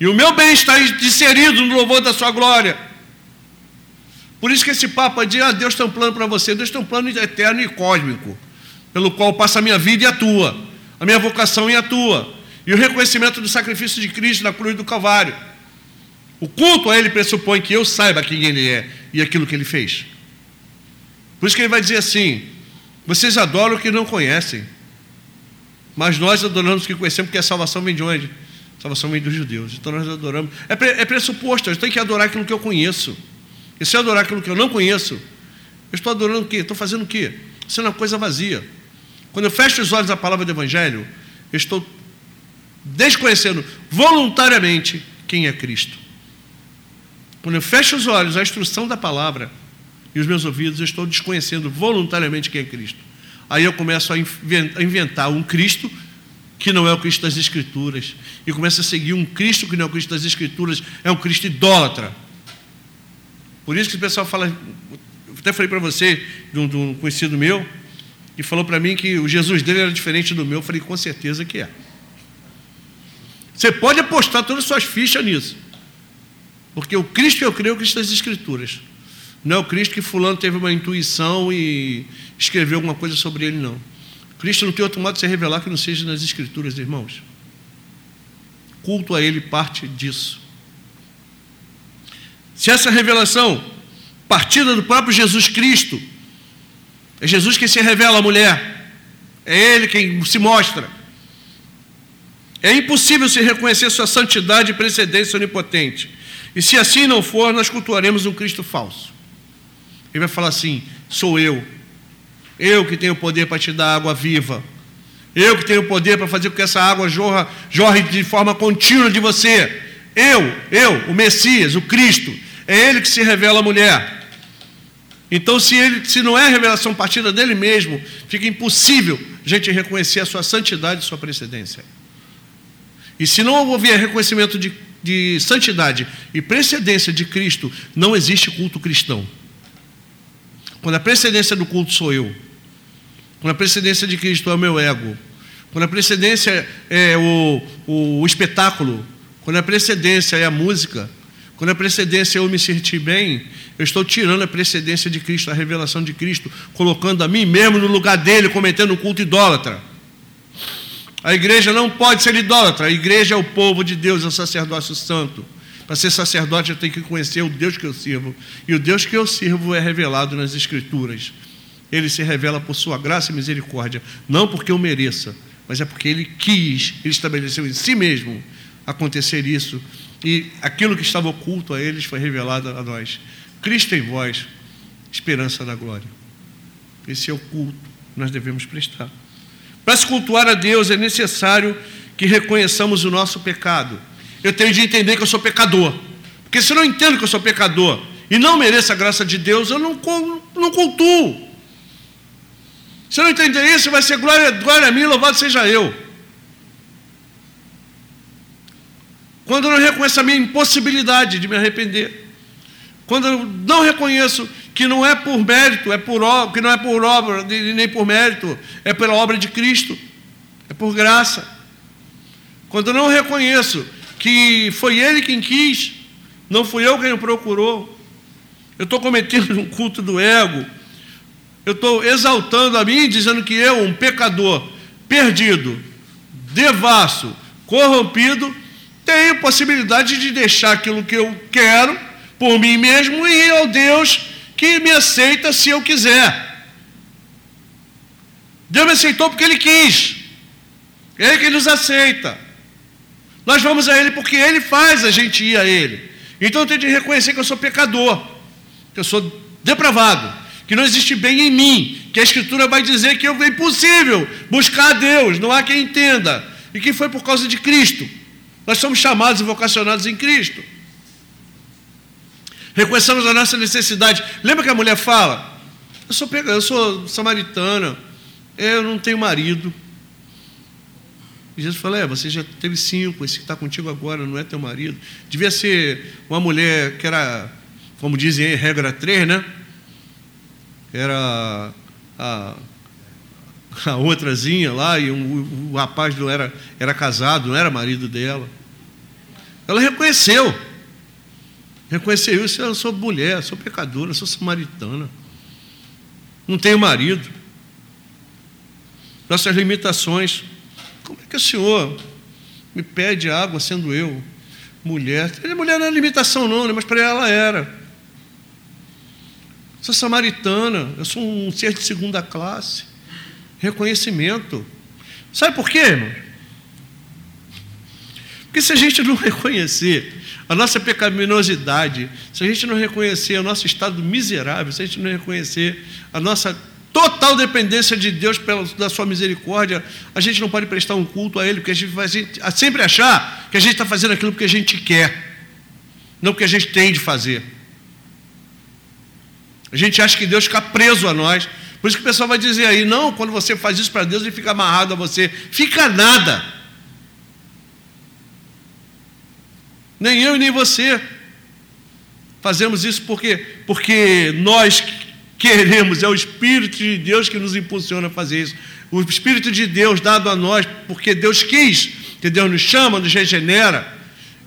E o meu bem está inserido no louvor da sua glória. Por isso que esse papo de ah, Deus tem um plano para você, Deus tem um plano eterno e cósmico, pelo qual passa a minha vida e a tua, a minha vocação e a tua, e o reconhecimento do sacrifício de Cristo na cruz do Calvário. O culto a Ele pressupõe que eu saiba quem Ele é e aquilo que Ele fez. Por isso que Ele vai dizer assim: vocês adoram o que não conhecem, mas nós adoramos o que conhecemos, porque a salvação vem de onde? A salvação vem dos judeus. Então nós adoramos. É, é pressuposto, eu tenho que adorar aquilo que eu conheço. E se eu adorar aquilo que eu não conheço, eu estou adorando o quê? Estou fazendo o quê? Sendo uma coisa vazia. Quando eu fecho os olhos à palavra do Evangelho, eu estou desconhecendo voluntariamente quem é Cristo. Quando eu fecho os olhos à instrução da palavra e os meus ouvidos, eu estou desconhecendo voluntariamente quem é Cristo. Aí eu começo a inventar um Cristo que não é o Cristo das Escrituras, e começo a seguir um Cristo que não é o Cristo das Escrituras, é um Cristo idólatra. Por isso que o pessoal fala, até falei para você, de um, de um, conhecido meu, que falou para mim que o Jesus dele era diferente do meu. Eu falei, com certeza que é. Você pode apostar todas as suas fichas nisso. Porque o Cristo que eu creio é o Cristo das Escrituras. Não é o Cristo que fulano teve uma intuição e escreveu alguma coisa sobre ele, não. Cristo não tem outro modo de se revelar que não seja nas Escrituras, irmãos. Culto a Ele parte disso. Se essa revelação partida do próprio Jesus Cristo, é Jesus quem se revela à mulher, é Ele quem se mostra. É impossível se reconhecer sua santidade e precedência onipotente. E se assim não for, nós cultuaremos um Cristo falso. Ele vai falar assim: sou eu, eu que tenho o poder para te dar água viva. Eu que tenho o poder para fazer com que essa água jorra, jorre de forma contínua de você. Eu, eu, o Messias, o Cristo, é Ele que se revela à mulher. Então, se, ele, se não é revelação partida dele mesmo, fica impossível a gente reconhecer a sua santidade e sua precedência. E se não houver reconhecimento de, de santidade e precedência de Cristo, não existe culto cristão. Quando a precedência do culto sou eu, quando a precedência de Cristo é o meu ego, quando a precedência é o, o, o espetáculo, quando a precedência é a música, quando a precedência é eu me sentir bem, eu estou tirando a precedência de Cristo, a revelação de Cristo, colocando a mim mesmo no lugar dele, cometendo um culto idólatra. A igreja não pode ser idólatra, a igreja é o povo de Deus, é o sacerdócio santo. Para ser sacerdote, eu tenho que conhecer o Deus que eu sirvo. E o Deus que eu sirvo é revelado nas Escrituras. Ele se revela por sua graça e misericórdia, não porque eu mereça, mas é porque ele quis, ele estabeleceu em si mesmo acontecer isso e aquilo que estava oculto a eles foi revelado a nós. Cristo em vós, esperança da glória. Esse é o culto que nós devemos prestar. Para se cultuar a Deus é necessário que reconheçamos o nosso pecado. Eu tenho de entender que eu sou pecador. Porque se eu não entendo que eu sou pecador e não mereço a graça de Deus, eu não, não cultuo. Se eu não entender isso, vai ser glória, glória a mim, louvado seja eu. Quando eu não reconheço a minha impossibilidade de me arrepender. Quando eu não reconheço que não é por mérito, é por obra, que não é por obra nem por mérito, é pela obra de Cristo, é por graça. Quando eu não reconheço que foi Ele quem quis, não fui eu quem o procurou, eu estou cometendo um culto do ego, eu estou exaltando a mim, dizendo que eu, um pecador perdido, devasso, corrompido, tenho possibilidade de deixar aquilo que eu quero por mim mesmo e ao Deus que me aceita se eu quiser. Deus me aceitou porque Ele quis. É Ele que nos aceita. Nós vamos a Ele porque Ele faz a gente ir a Ele. Então eu tenho de reconhecer que eu sou pecador, que eu sou depravado, que não existe bem em mim, que a Escritura vai dizer que é impossível buscar a Deus, não há quem entenda, e que foi por causa de Cristo. Nós somos chamados e vocacionados em Cristo. Reconheçamos a nossa necessidade. Lembra que a mulher fala? Eu sou, eu sou samaritana, eu não tenho marido. E Jesus falou: É, você já teve cinco, esse que está contigo agora não é teu marido. Devia ser uma mulher que era, como dizem aí, regra três, né? Era a, a outrazinha lá, e um, o rapaz não era, era casado, não era marido dela. Ela reconheceu. Reconheceu isso, eu sou mulher, sou pecadora, sou samaritana. Não tenho marido. Nossas limitações. Como é que o Senhor me pede água sendo eu mulher? Mulher não é limitação, não, né? mas para ela era. Sou samaritana, eu sou um ser de segunda classe. Reconhecimento. Sabe por quê, irmão? Porque se a gente não reconhecer a nossa pecaminosidade, se a gente não reconhecer o nosso estado miserável, se a gente não reconhecer a nossa total dependência de Deus pela, da sua misericórdia, a gente não pode prestar um culto a Ele, porque a gente vai sempre achar que a gente está fazendo aquilo porque a gente quer, não porque a gente tem de fazer. A gente acha que Deus fica preso a nós. Por isso que o pessoal vai dizer aí, não, quando você faz isso para Deus, ele fica amarrado a você. Fica nada. Nem eu e nem você fazemos isso porque, porque nós queremos, é o Espírito de Deus que nos impulsiona a fazer isso. O Espírito de Deus dado a nós, porque Deus quis, que Deus nos chama, nos regenera,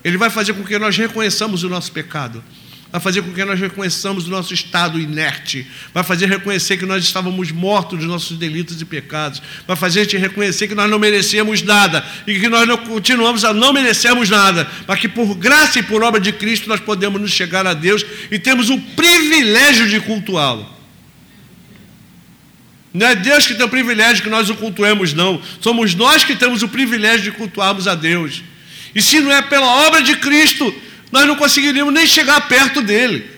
Ele vai fazer com que nós reconheçamos o nosso pecado. Vai fazer com que nós reconheçamos o nosso estado inerte, vai fazer reconhecer que nós estávamos mortos dos nossos delitos e pecados, vai fazer gente reconhecer que nós não merecíamos nada e que nós não continuamos a não merecermos nada, mas que por graça e por obra de Cristo nós podemos nos chegar a Deus e temos o privilégio de cultuá-lo. Não é Deus que tem o privilégio que nós o cultuemos, não. Somos nós que temos o privilégio de cultuarmos a Deus. E se não é pela obra de Cristo, nós não conseguiríamos nem chegar perto dele.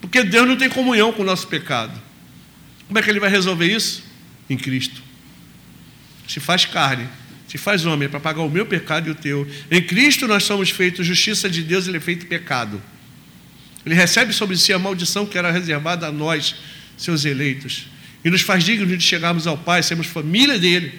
Porque Deus não tem comunhão com o nosso pecado. Como é que ele vai resolver isso? Em Cristo. Se faz carne, se faz homem, é para pagar o meu pecado e o teu. Em Cristo nós somos feitos justiça de Deus, ele é feito pecado. Ele recebe sobre si a maldição que era reservada a nós, seus eleitos. E nos faz dignos de chegarmos ao Pai, sermos família dele.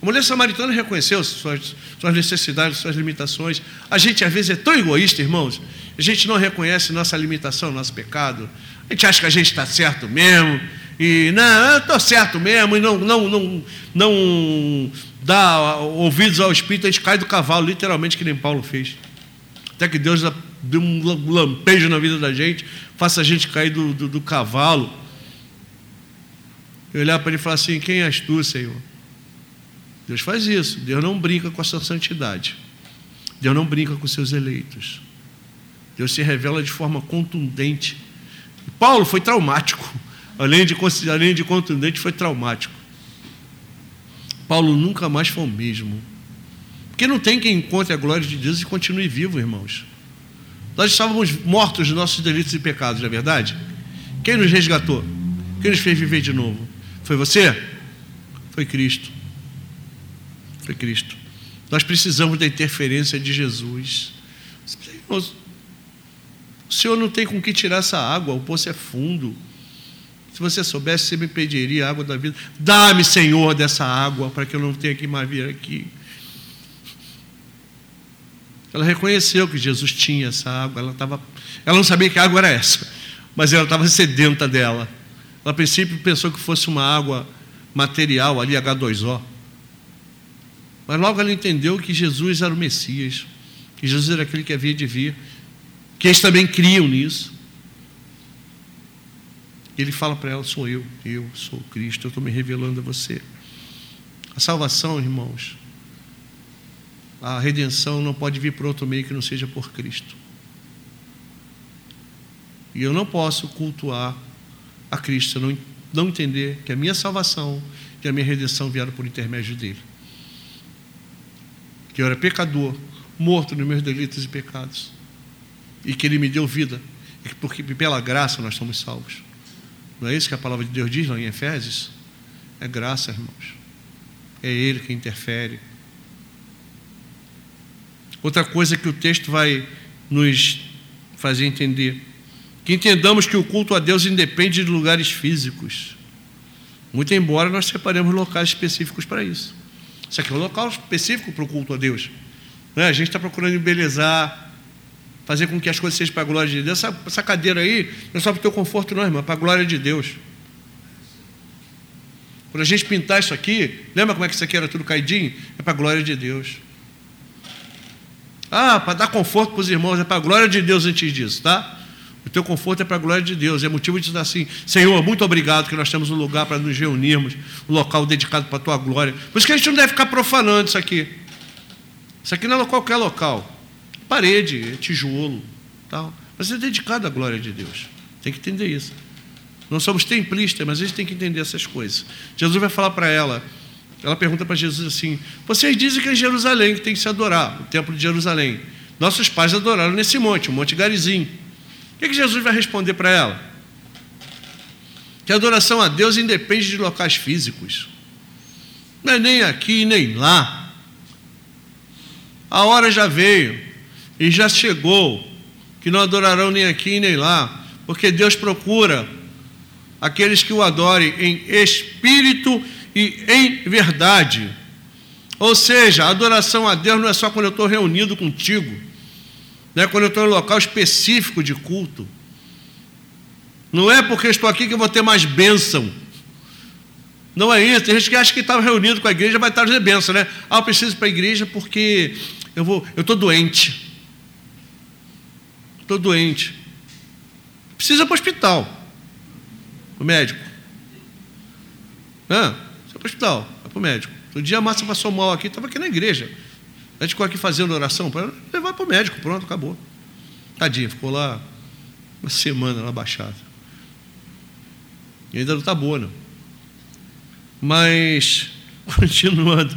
A mulher samaritana reconheceu suas, suas necessidades, suas limitações. A gente às vezes é tão egoísta, irmãos. A gente não reconhece nossa limitação, nosso pecado. A gente acha que a gente está certo mesmo. E não, eu estou certo mesmo. E não, não, não, não dá ouvidos ao Espírito, a gente cai do cavalo, literalmente, que nem Paulo fez. Até que Deus dê um lampejo na vida da gente, faça a gente cair do, do, do cavalo. E olhar para ele e falar assim: Quem és tu, Senhor? Deus faz isso. Deus não brinca com a sua santidade. Deus não brinca com seus eleitos. Deus se revela de forma contundente. Paulo foi traumático. Além de, além de contundente, foi traumático. Paulo nunca mais foi o mesmo. Porque não tem quem encontre a glória de Deus e continue vivo, irmãos. Nós estávamos mortos de nossos delitos e pecados, não é verdade? Quem nos resgatou? Quem nos fez viver de novo? Foi você? Foi Cristo foi Cristo. Nós precisamos da interferência de Jesus. O Senhor não tem com que tirar essa água, o poço é fundo. Se você soubesse, você me pediria a água da vida. Dá-me, Senhor, dessa água, para que eu não tenha que mais vir aqui. Ela reconheceu que Jesus tinha essa água, ela, tava, ela não sabia que água era essa, mas ela estava sedenta dela. A princípio, pensou que fosse uma água material, ali, H2O. Mas logo ela entendeu que Jesus era o Messias, que Jesus era aquele que havia de vir, que eles também criam nisso. Ele fala para ela: Sou eu, eu sou Cristo, eu estou me revelando a você. A salvação, irmãos, a redenção não pode vir por outro meio que não seja por Cristo. E eu não posso cultuar a Cristo não, não entender que a minha salvação e a minha redenção vieram por intermédio dele que eu era pecador, morto nos meus delitos e pecados, e que Ele me deu vida, porque pela graça nós somos salvos. Não é isso que a palavra de Deus diz lá em Efésios? É graça, irmãos. É Ele que interfere. Outra coisa que o texto vai nos fazer entender: que entendamos que o culto a Deus independe de lugares físicos. Muito embora nós separemos locais específicos para isso. Isso aqui é um local específico para o culto a Deus. Né? A gente está procurando embelezar, fazer com que as coisas sejam para a glória de Deus. Essa, essa cadeira aí não é só para o teu conforto, não, irmão, é para a glória de Deus. Quando a gente pintar isso aqui, lembra como é que isso aqui era tudo caidinho? É para a glória de Deus. Ah, para dar conforto para os irmãos, é para a glória de Deus antes disso, tá? O teu conforto é para a glória de Deus. É motivo de dizer assim: Senhor, muito obrigado que nós temos um lugar para nos reunirmos, um local dedicado para a tua glória. Por isso que a gente não deve ficar profanando isso aqui. Isso aqui não é qualquer local. Parede, é tijolo, tal. Mas é dedicado à glória de Deus. Tem que entender isso. Não somos templistas, mas a gente tem que entender essas coisas. Jesus vai falar para ela. Ela pergunta para Jesus assim: Vocês dizem que é Jerusalém que tem que se adorar, o templo de Jerusalém. Nossos pais adoraram nesse monte, o Monte Garizim. O que, que Jesus vai responder para ela? Que a adoração a Deus independe de locais físicos. Não é nem aqui nem lá. A hora já veio e já chegou que não adorarão nem aqui nem lá, porque Deus procura aqueles que o adorem em espírito e em verdade. Ou seja, a adoração a Deus não é só quando eu estou reunido contigo né, quando eu estou em um local específico de culto. Não é porque estou aqui que eu vou ter mais bênção. Não é isso. Tem gente que acha que estava reunido com a igreja vai estar de bênção, né? Ah, eu preciso ir para a igreja porque eu vou, eu estou doente. Estou doente. Precisa para o hospital. Para o médico. Ah, para o hospital, para o médico. O dia a Márcia passou mal aqui, estava aqui na igreja. A gente ficou aqui fazendo oração para levar para o médico, pronto, acabou. Tadinha, ficou lá uma semana lá baixada. E ainda não está boa, não. Mas, continuando,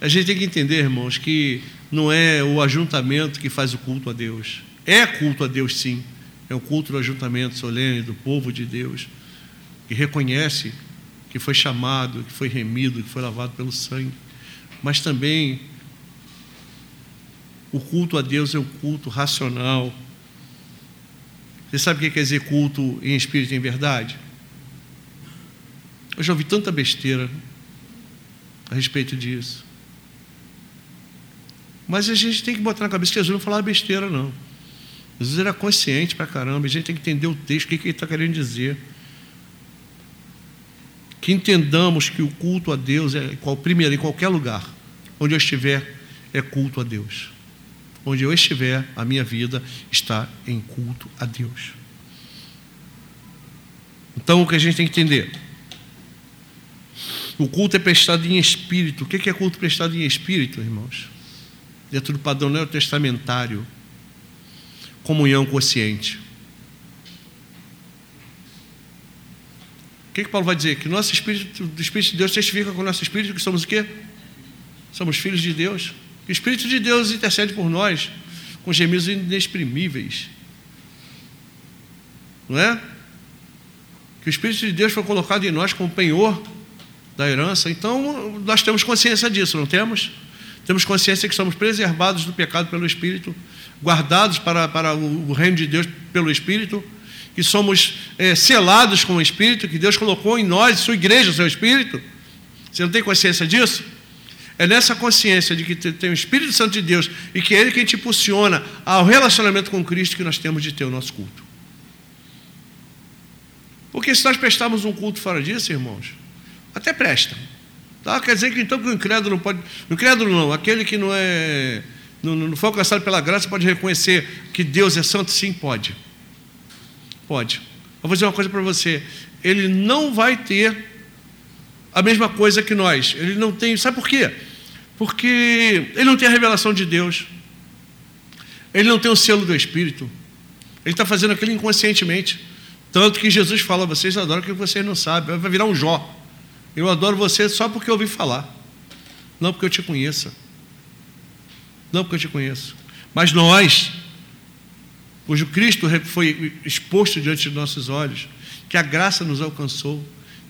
a gente tem que entender, irmãos, que não é o ajuntamento que faz o culto a Deus. É culto a Deus, sim. É o culto do ajuntamento solene do povo de Deus, que reconhece que foi chamado, que foi remido, que foi lavado pelo sangue. Mas também o culto a Deus é um culto racional. Você sabe o que quer dizer culto em espírito e em verdade? Eu já ouvi tanta besteira a respeito disso. Mas a gente tem que botar na cabeça que Jesus não falava besteira, não. Jesus era consciente pra caramba, a gente tem que entender o texto, o que, que ele está querendo dizer. Que entendamos que o culto a Deus é, primeiro, em qualquer lugar, onde eu estiver, é culto a Deus. Onde eu estiver, a minha vida está em culto a Deus. Então, o que a gente tem que entender? O culto é prestado em espírito. O que é culto prestado em espírito, irmãos? Dentro do padrão neotestamentário. Comunhão consciente. O que, que Paulo vai dizer? Que nosso espírito, do Espírito de Deus testifica com o nosso espírito que somos o quê? Somos filhos de Deus. O Espírito de Deus intercede por nós com gemidos inexprimíveis. Não é? Que o Espírito de Deus foi colocado em nós como penhor da herança. Então, nós temos consciência disso, não temos? Temos consciência que somos preservados do pecado pelo Espírito, guardados para, para o reino de Deus pelo Espírito, que somos é, selados com o Espírito, que Deus colocou em nós, sua igreja, seu Espírito. Você não tem consciência disso? É nessa consciência de que tem o Espírito Santo de Deus e que é Ele quem te impulsiona ao relacionamento com Cristo que nós temos de ter o nosso culto. Porque se nós prestarmos um culto fora disso, irmãos, até presta. Tá? Quer dizer que então que o incrédulo não pode. O incrédulo não, aquele que não é. Não, não foi alcançado pela graça pode reconhecer que Deus é santo? Sim, pode. Pode. Eu vou dizer uma coisa para você. Ele não vai ter a mesma coisa que nós. Ele não tem. Sabe por quê? Porque ele não tem a revelação de Deus. Ele não tem o selo do Espírito. Ele está fazendo aquilo inconscientemente. Tanto que Jesus fala: vocês adoram o que vocês não sabem. Vai virar um Jó. Eu adoro você só porque eu ouvi falar. Não porque eu te conheça. Não porque eu te conheço. Mas nós cujo Cristo foi exposto diante de nossos olhos, que a graça nos alcançou,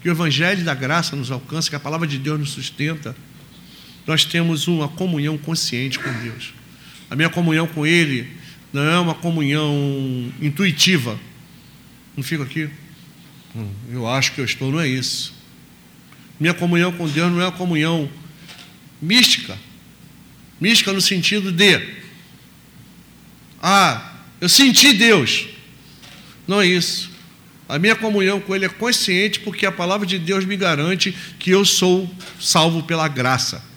que o Evangelho da graça nos alcança, que a palavra de Deus nos sustenta, nós temos uma comunhão consciente com Deus. A minha comunhão com Ele não é uma comunhão intuitiva. Não fico aqui. Hum, eu acho que eu estou, não é isso. Minha comunhão com Deus não é uma comunhão mística. Mística no sentido de, ah, eu senti Deus. Não é isso. A minha comunhão com Ele é consciente porque a palavra de Deus me garante que eu sou salvo pela graça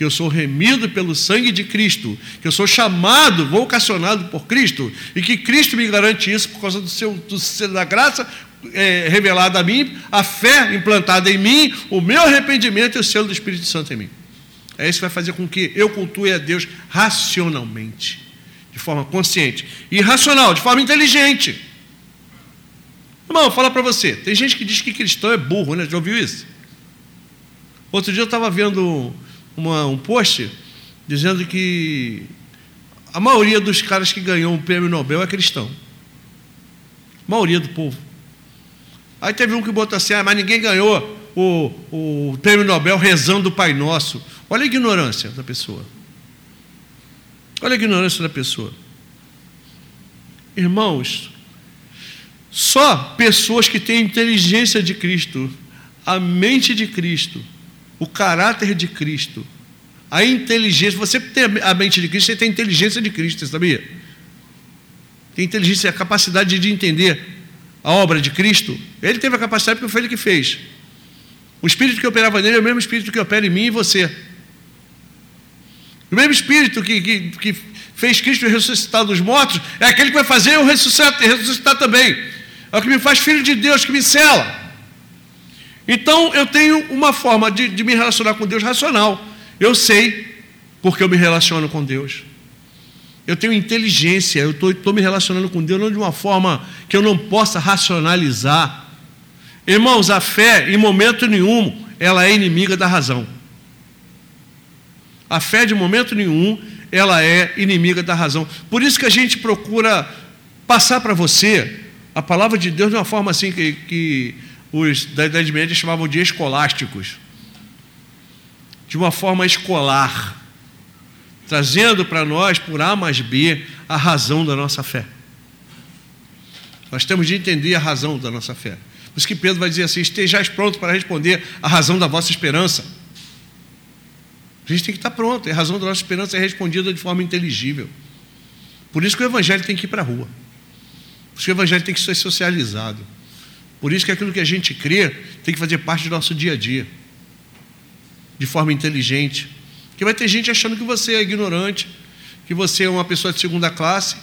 que eu sou remido pelo sangue de Cristo, que eu sou chamado, vocacionado por Cristo, e que Cristo me garante isso por causa do seu, do, da graça é, revelada a mim, a fé implantada em mim, o meu arrependimento e o selo do Espírito Santo em mim. É isso que vai fazer com que eu cultue a Deus racionalmente, de forma consciente, e racional, de forma inteligente. Irmão, fala para você, tem gente que diz que cristão é burro, né? Já ouviu isso? Outro dia eu estava vendo uma, um post dizendo que a maioria dos caras que ganhou um prêmio Nobel é cristão. A maioria do povo. Aí teve um que botou assim, ah, mas ninguém ganhou o, o prêmio Nobel rezando o Pai Nosso. Olha a ignorância da pessoa. Olha a ignorância da pessoa. Irmãos, só pessoas que têm inteligência de Cristo, a mente de Cristo, o caráter de Cristo, a inteligência. Você tem a mente de Cristo, você tem a inteligência de Cristo, você sabia? Tem inteligência, a capacidade de entender a obra de Cristo. Ele teve a capacidade porque foi ele que fez. O espírito que operava nele é o mesmo espírito que opera em mim e você. O mesmo espírito que, que, que fez Cristo ressuscitar dos mortos é aquele que vai fazer eu ressuscitar, ressuscitar também. É o que me faz filho de Deus, que me cela. Então eu tenho uma forma de, de me relacionar com Deus racional. Eu sei porque eu me relaciono com Deus. Eu tenho inteligência, eu estou me relacionando com Deus não de uma forma que eu não possa racionalizar. Irmãos, a fé, em momento nenhum, ela é inimiga da razão. A fé, de momento nenhum, ela é inimiga da razão. Por isso que a gente procura passar para você a palavra de Deus de uma forma assim que, que os da Idade Média chamavam de escolásticos, de uma forma escolar, trazendo para nós, por A mais B, a razão da nossa fé. Nós temos de entender a razão da nossa fé. Por isso que Pedro vai dizer assim: estejais pronto para responder a razão da vossa esperança. A gente tem que estar pronto, a razão da nossa esperança é respondida de forma inteligível. Por isso que o Evangelho tem que ir para a rua. Por isso que o Evangelho tem que ser socializado. Por isso que aquilo que a gente crê tem que fazer parte do nosso dia a dia, de forma inteligente. Porque vai ter gente achando que você é ignorante, que você é uma pessoa de segunda classe,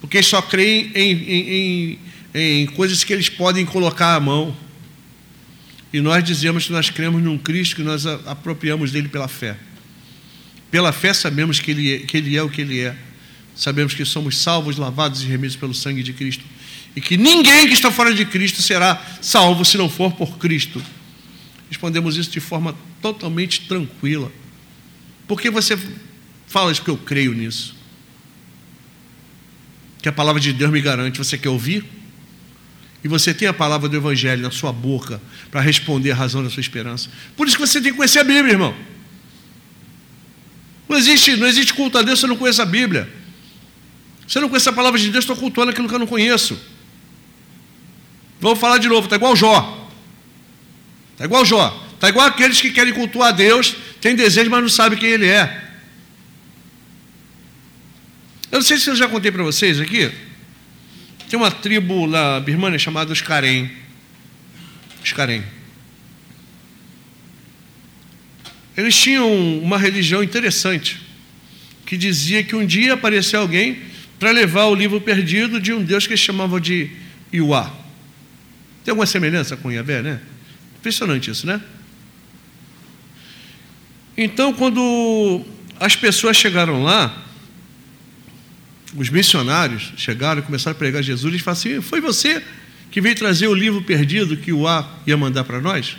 porque só crê em, em, em, em coisas que eles podem colocar à mão. E nós dizemos que nós cremos num Cristo que nós apropriamos dele pela fé. Pela fé sabemos que ele, é, que ele é o que ele é. Sabemos que somos salvos, lavados e remidos pelo sangue de Cristo e que ninguém que está fora de Cristo será salvo se não for por Cristo. Respondemos isso de forma totalmente tranquila. Por que você fala isso? Porque eu creio nisso. Que a palavra de Deus me garante. Você quer ouvir? E você tem a palavra do Evangelho na sua boca para responder a razão da sua esperança. Por isso que você tem que conhecer a Bíblia, irmão. Não existe, não existe culto a Deus se eu não conhece a Bíblia. Se eu não conheço a palavra de Deus, estou cultuando aquilo que eu não conheço. Vamos falar de novo, está igual Jó. Está igual Jó. Está igual aqueles que querem cultuar a Deus, têm desejo, mas não sabem quem Ele é. Eu não sei se eu já contei para vocês aqui. Tem uma tribo na Birmania chamada os Karen. Os Karen. Eles tinham uma religião interessante, que dizia que um dia apareceu alguém para levar o livro perdido de um Deus que eles chamavam de Iuá. Tem alguma semelhança com Yahvé, né? Impressionante isso, né? Então, quando as pessoas chegaram lá, os missionários chegaram e começaram a pregar Jesus, eles falaram assim: Foi você que veio trazer o livro perdido que o A ia mandar para nós?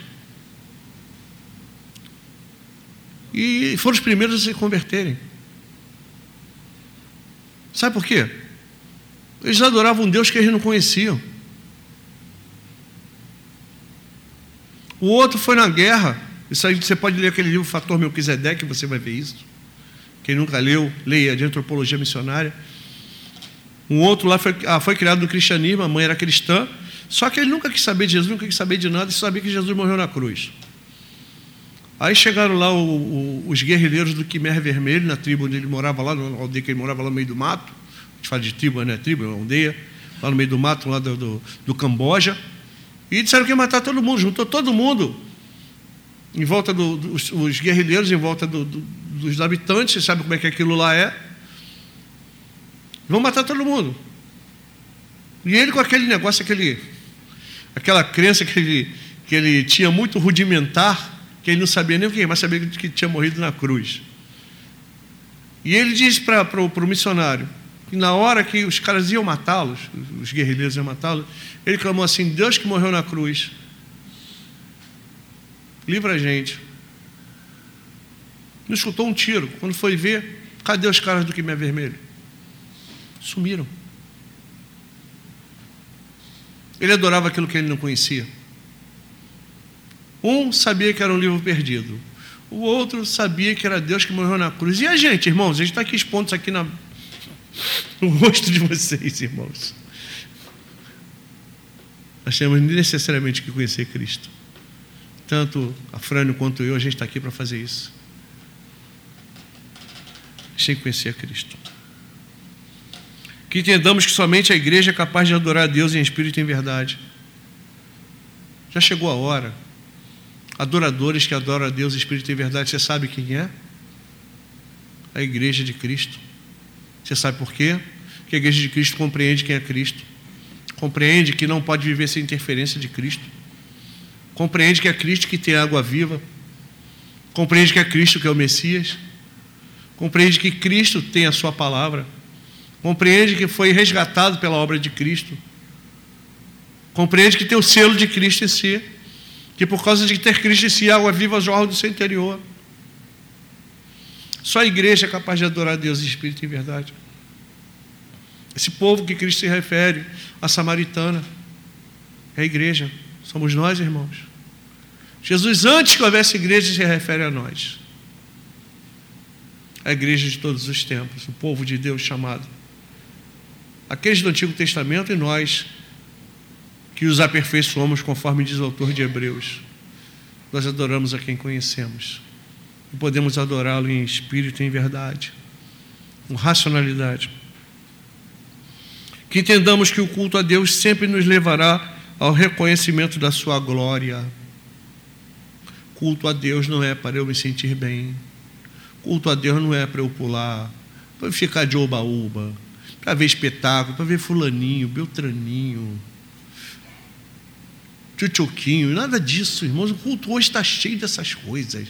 E foram os primeiros a se converterem. Sabe por quê? Eles adoravam um Deus que eles não conheciam. O outro foi na guerra. Isso aí você pode ler aquele livro Fator Melquisedeque, você vai ver isso. Quem nunca leu, leia de antropologia missionária. Um outro lá foi, ah, foi criado no cristianismo, a mãe era cristã, só que ele nunca quis saber de Jesus, nunca quis saber de nada, e sabia que Jesus morreu na cruz. Aí chegaram lá o, o, os guerrilheiros do Quimer Vermelho, na tribo onde ele morava lá, na aldeia que ele morava lá no meio do mato. A gente fala de tribo, não é tribo, é aldeia, lá no meio do mato, lá do, do, do Camboja. E disseram que ia matar todo mundo, juntou todo mundo em volta dos do, os guerrilheiros, em volta do, dos habitantes, você sabe como é que aquilo lá é. Vão matar todo mundo. E ele com aquele negócio, aquele, aquela crença que ele, que ele tinha muito rudimentar, que ele não sabia nem o que, mas sabia que tinha morrido na cruz. E ele diz para o missionário que na hora que os caras iam matá-los, os guerrilheiros iam matá-los, ele clamou assim: Deus que morreu na cruz, livra a gente. Não escutou um tiro. Quando foi ver, cadê os caras do que me vermelho? Sumiram. Ele adorava aquilo que ele não conhecia. Um sabia que era um livro perdido. O outro sabia que era Deus que morreu na cruz. E a gente, irmãos? A gente está aqui expondo isso aqui na, no rosto de vocês, irmãos. Nós temos necessariamente que conhecer Cristo. Tanto a Frânio quanto eu, a gente está aqui para fazer isso. Sem conhecer a Cristo. Que entendamos que somente a igreja é capaz de adorar a Deus em espírito e em verdade. Já chegou a hora. Adoradores que adoram a Deus em espírito e em verdade, você sabe quem é? A igreja de Cristo. Você sabe por quê? Porque a igreja de Cristo compreende quem é Cristo. Compreende que não pode viver sem interferência de Cristo. Compreende que é Cristo que tem água viva. Compreende que é Cristo que é o Messias. Compreende que Cristo tem a sua palavra. Compreende que foi resgatado pela obra de Cristo. Compreende que tem o selo de Cristo em si. Que por causa de ter Cristo em si, a água viva jorra do seu interior. Só a igreja é capaz de adorar a Deus em espírito e em verdade. Esse povo que Cristo se refere, a samaritana, é a igreja. Somos nós, irmãos. Jesus, antes que houvesse igreja, se refere a nós. A igreja de todos os tempos, o povo de Deus chamado aqueles do Antigo Testamento e nós que os aperfeiçoamos, conforme diz o autor de Hebreus. Nós adoramos a quem conhecemos e podemos adorá-lo em espírito e em verdade, com racionalidade. Que entendamos que o culto a Deus sempre nos levará ao reconhecimento da sua glória. Culto a Deus não é para eu me sentir bem. Culto a Deus não é para eu pular, para eu ficar de oba-oba para ver espetáculo, para ver fulaninho, beltraninho, tchutchuquinho, nada disso, irmãos. O culto hoje está cheio dessas coisas.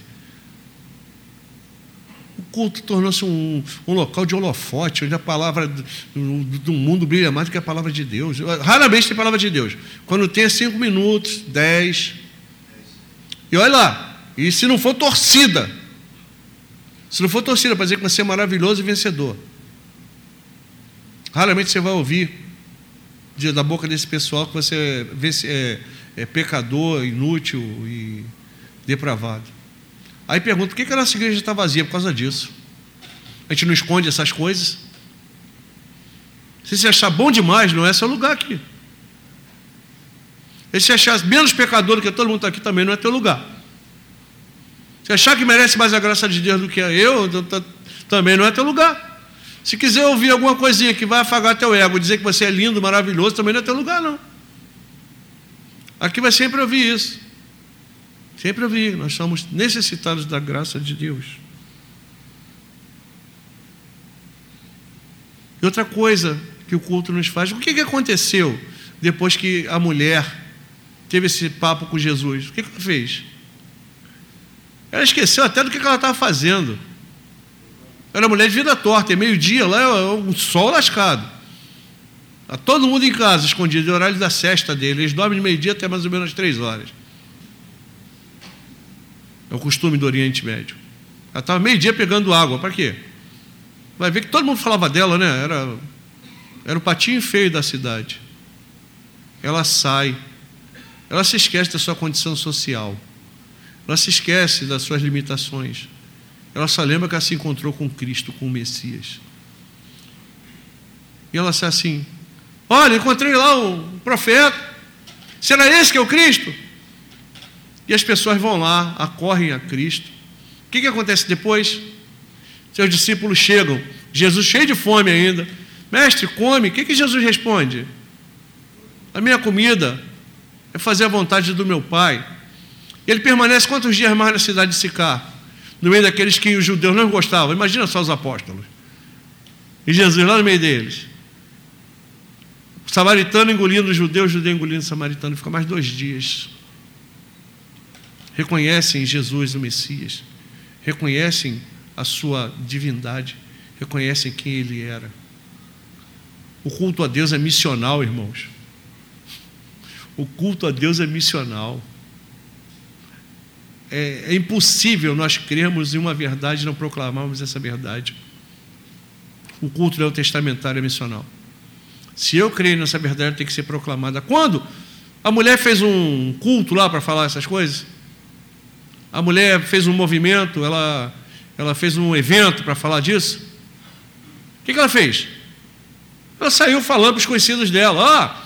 O culto tornou-se um, um, local de holofote, onde a palavra do, do, mundo brilha mais do que a palavra de Deus. Raramente tem palavra de Deus. Quando tem é cinco minutos, dez. E olha lá, e se não for torcida, se não for torcida para dizer que você é maravilhoso e vencedor. Raramente você vai ouvir da boca desse pessoal que você se é, é pecador, inútil e depravado. Aí pergunta, por que a nossa igreja está vazia? Por causa disso. A gente não esconde essas coisas. Se você achar bom demais, não é seu lugar aqui. Se achar menos pecador do que todo mundo está aqui, também não é teu lugar. Se achar que merece mais a graça de Deus do que eu, também não é teu lugar. Se quiser ouvir alguma coisinha que vai afagar teu ego, dizer que você é lindo, maravilhoso, também não é teu lugar, não. Aqui vai sempre ouvir isso. Sempre ouvir. Nós somos necessitados da graça de Deus. E outra coisa que o culto nos faz, o que, que aconteceu depois que a mulher teve esse papo com Jesus? O que, que ela fez? Ela esqueceu até do que ela estava fazendo. Era mulher de vida torta, é meio-dia, lá é um sol lascado. Está todo mundo em casa, escondido, é horário da cesta dele. Eles dormem de meio-dia até mais ou menos três horas. É o costume do Oriente Médio. Ela estava meio-dia pegando água, para quê? Vai ver que todo mundo falava dela, né? Era era o patinho feio da cidade. Ela sai, ela se esquece da sua condição social, ela se esquece das suas limitações, ela só lembra que ela se encontrou com Cristo, com o Messias. E ela disse assim: Olha, encontrei lá o profeta. Será esse que é o Cristo? E as pessoas vão lá, acorrem a Cristo. O que, que acontece depois? Seus discípulos chegam, Jesus cheio de fome ainda. Mestre, come. O que, que Jesus responde? A minha comida é fazer a vontade do meu Pai. Ele permanece quantos dias mais na cidade de Sicar? No meio daqueles que os judeus não gostavam. Imagina só os apóstolos. E Jesus lá no meio deles. O samaritano engolindo o judeu, o judeu engolindo o samaritano. Fica mais dois dias. Reconhecem Jesus o Messias. Reconhecem a sua divindade. Reconhecem quem ele era. O culto a Deus é missional, irmãos. O culto a Deus é missional. É, é, impossível nós crermos em uma verdade e não proclamarmos essa verdade. O culto neotestamentário é missional. Se eu creio nessa verdade, tem que ser proclamada. Quando a mulher fez um culto lá para falar essas coisas, a mulher fez um movimento, ela, ela fez um evento para falar disso. O que, que ela fez? Ela saiu falando para os conhecidos dela: Ó, ah,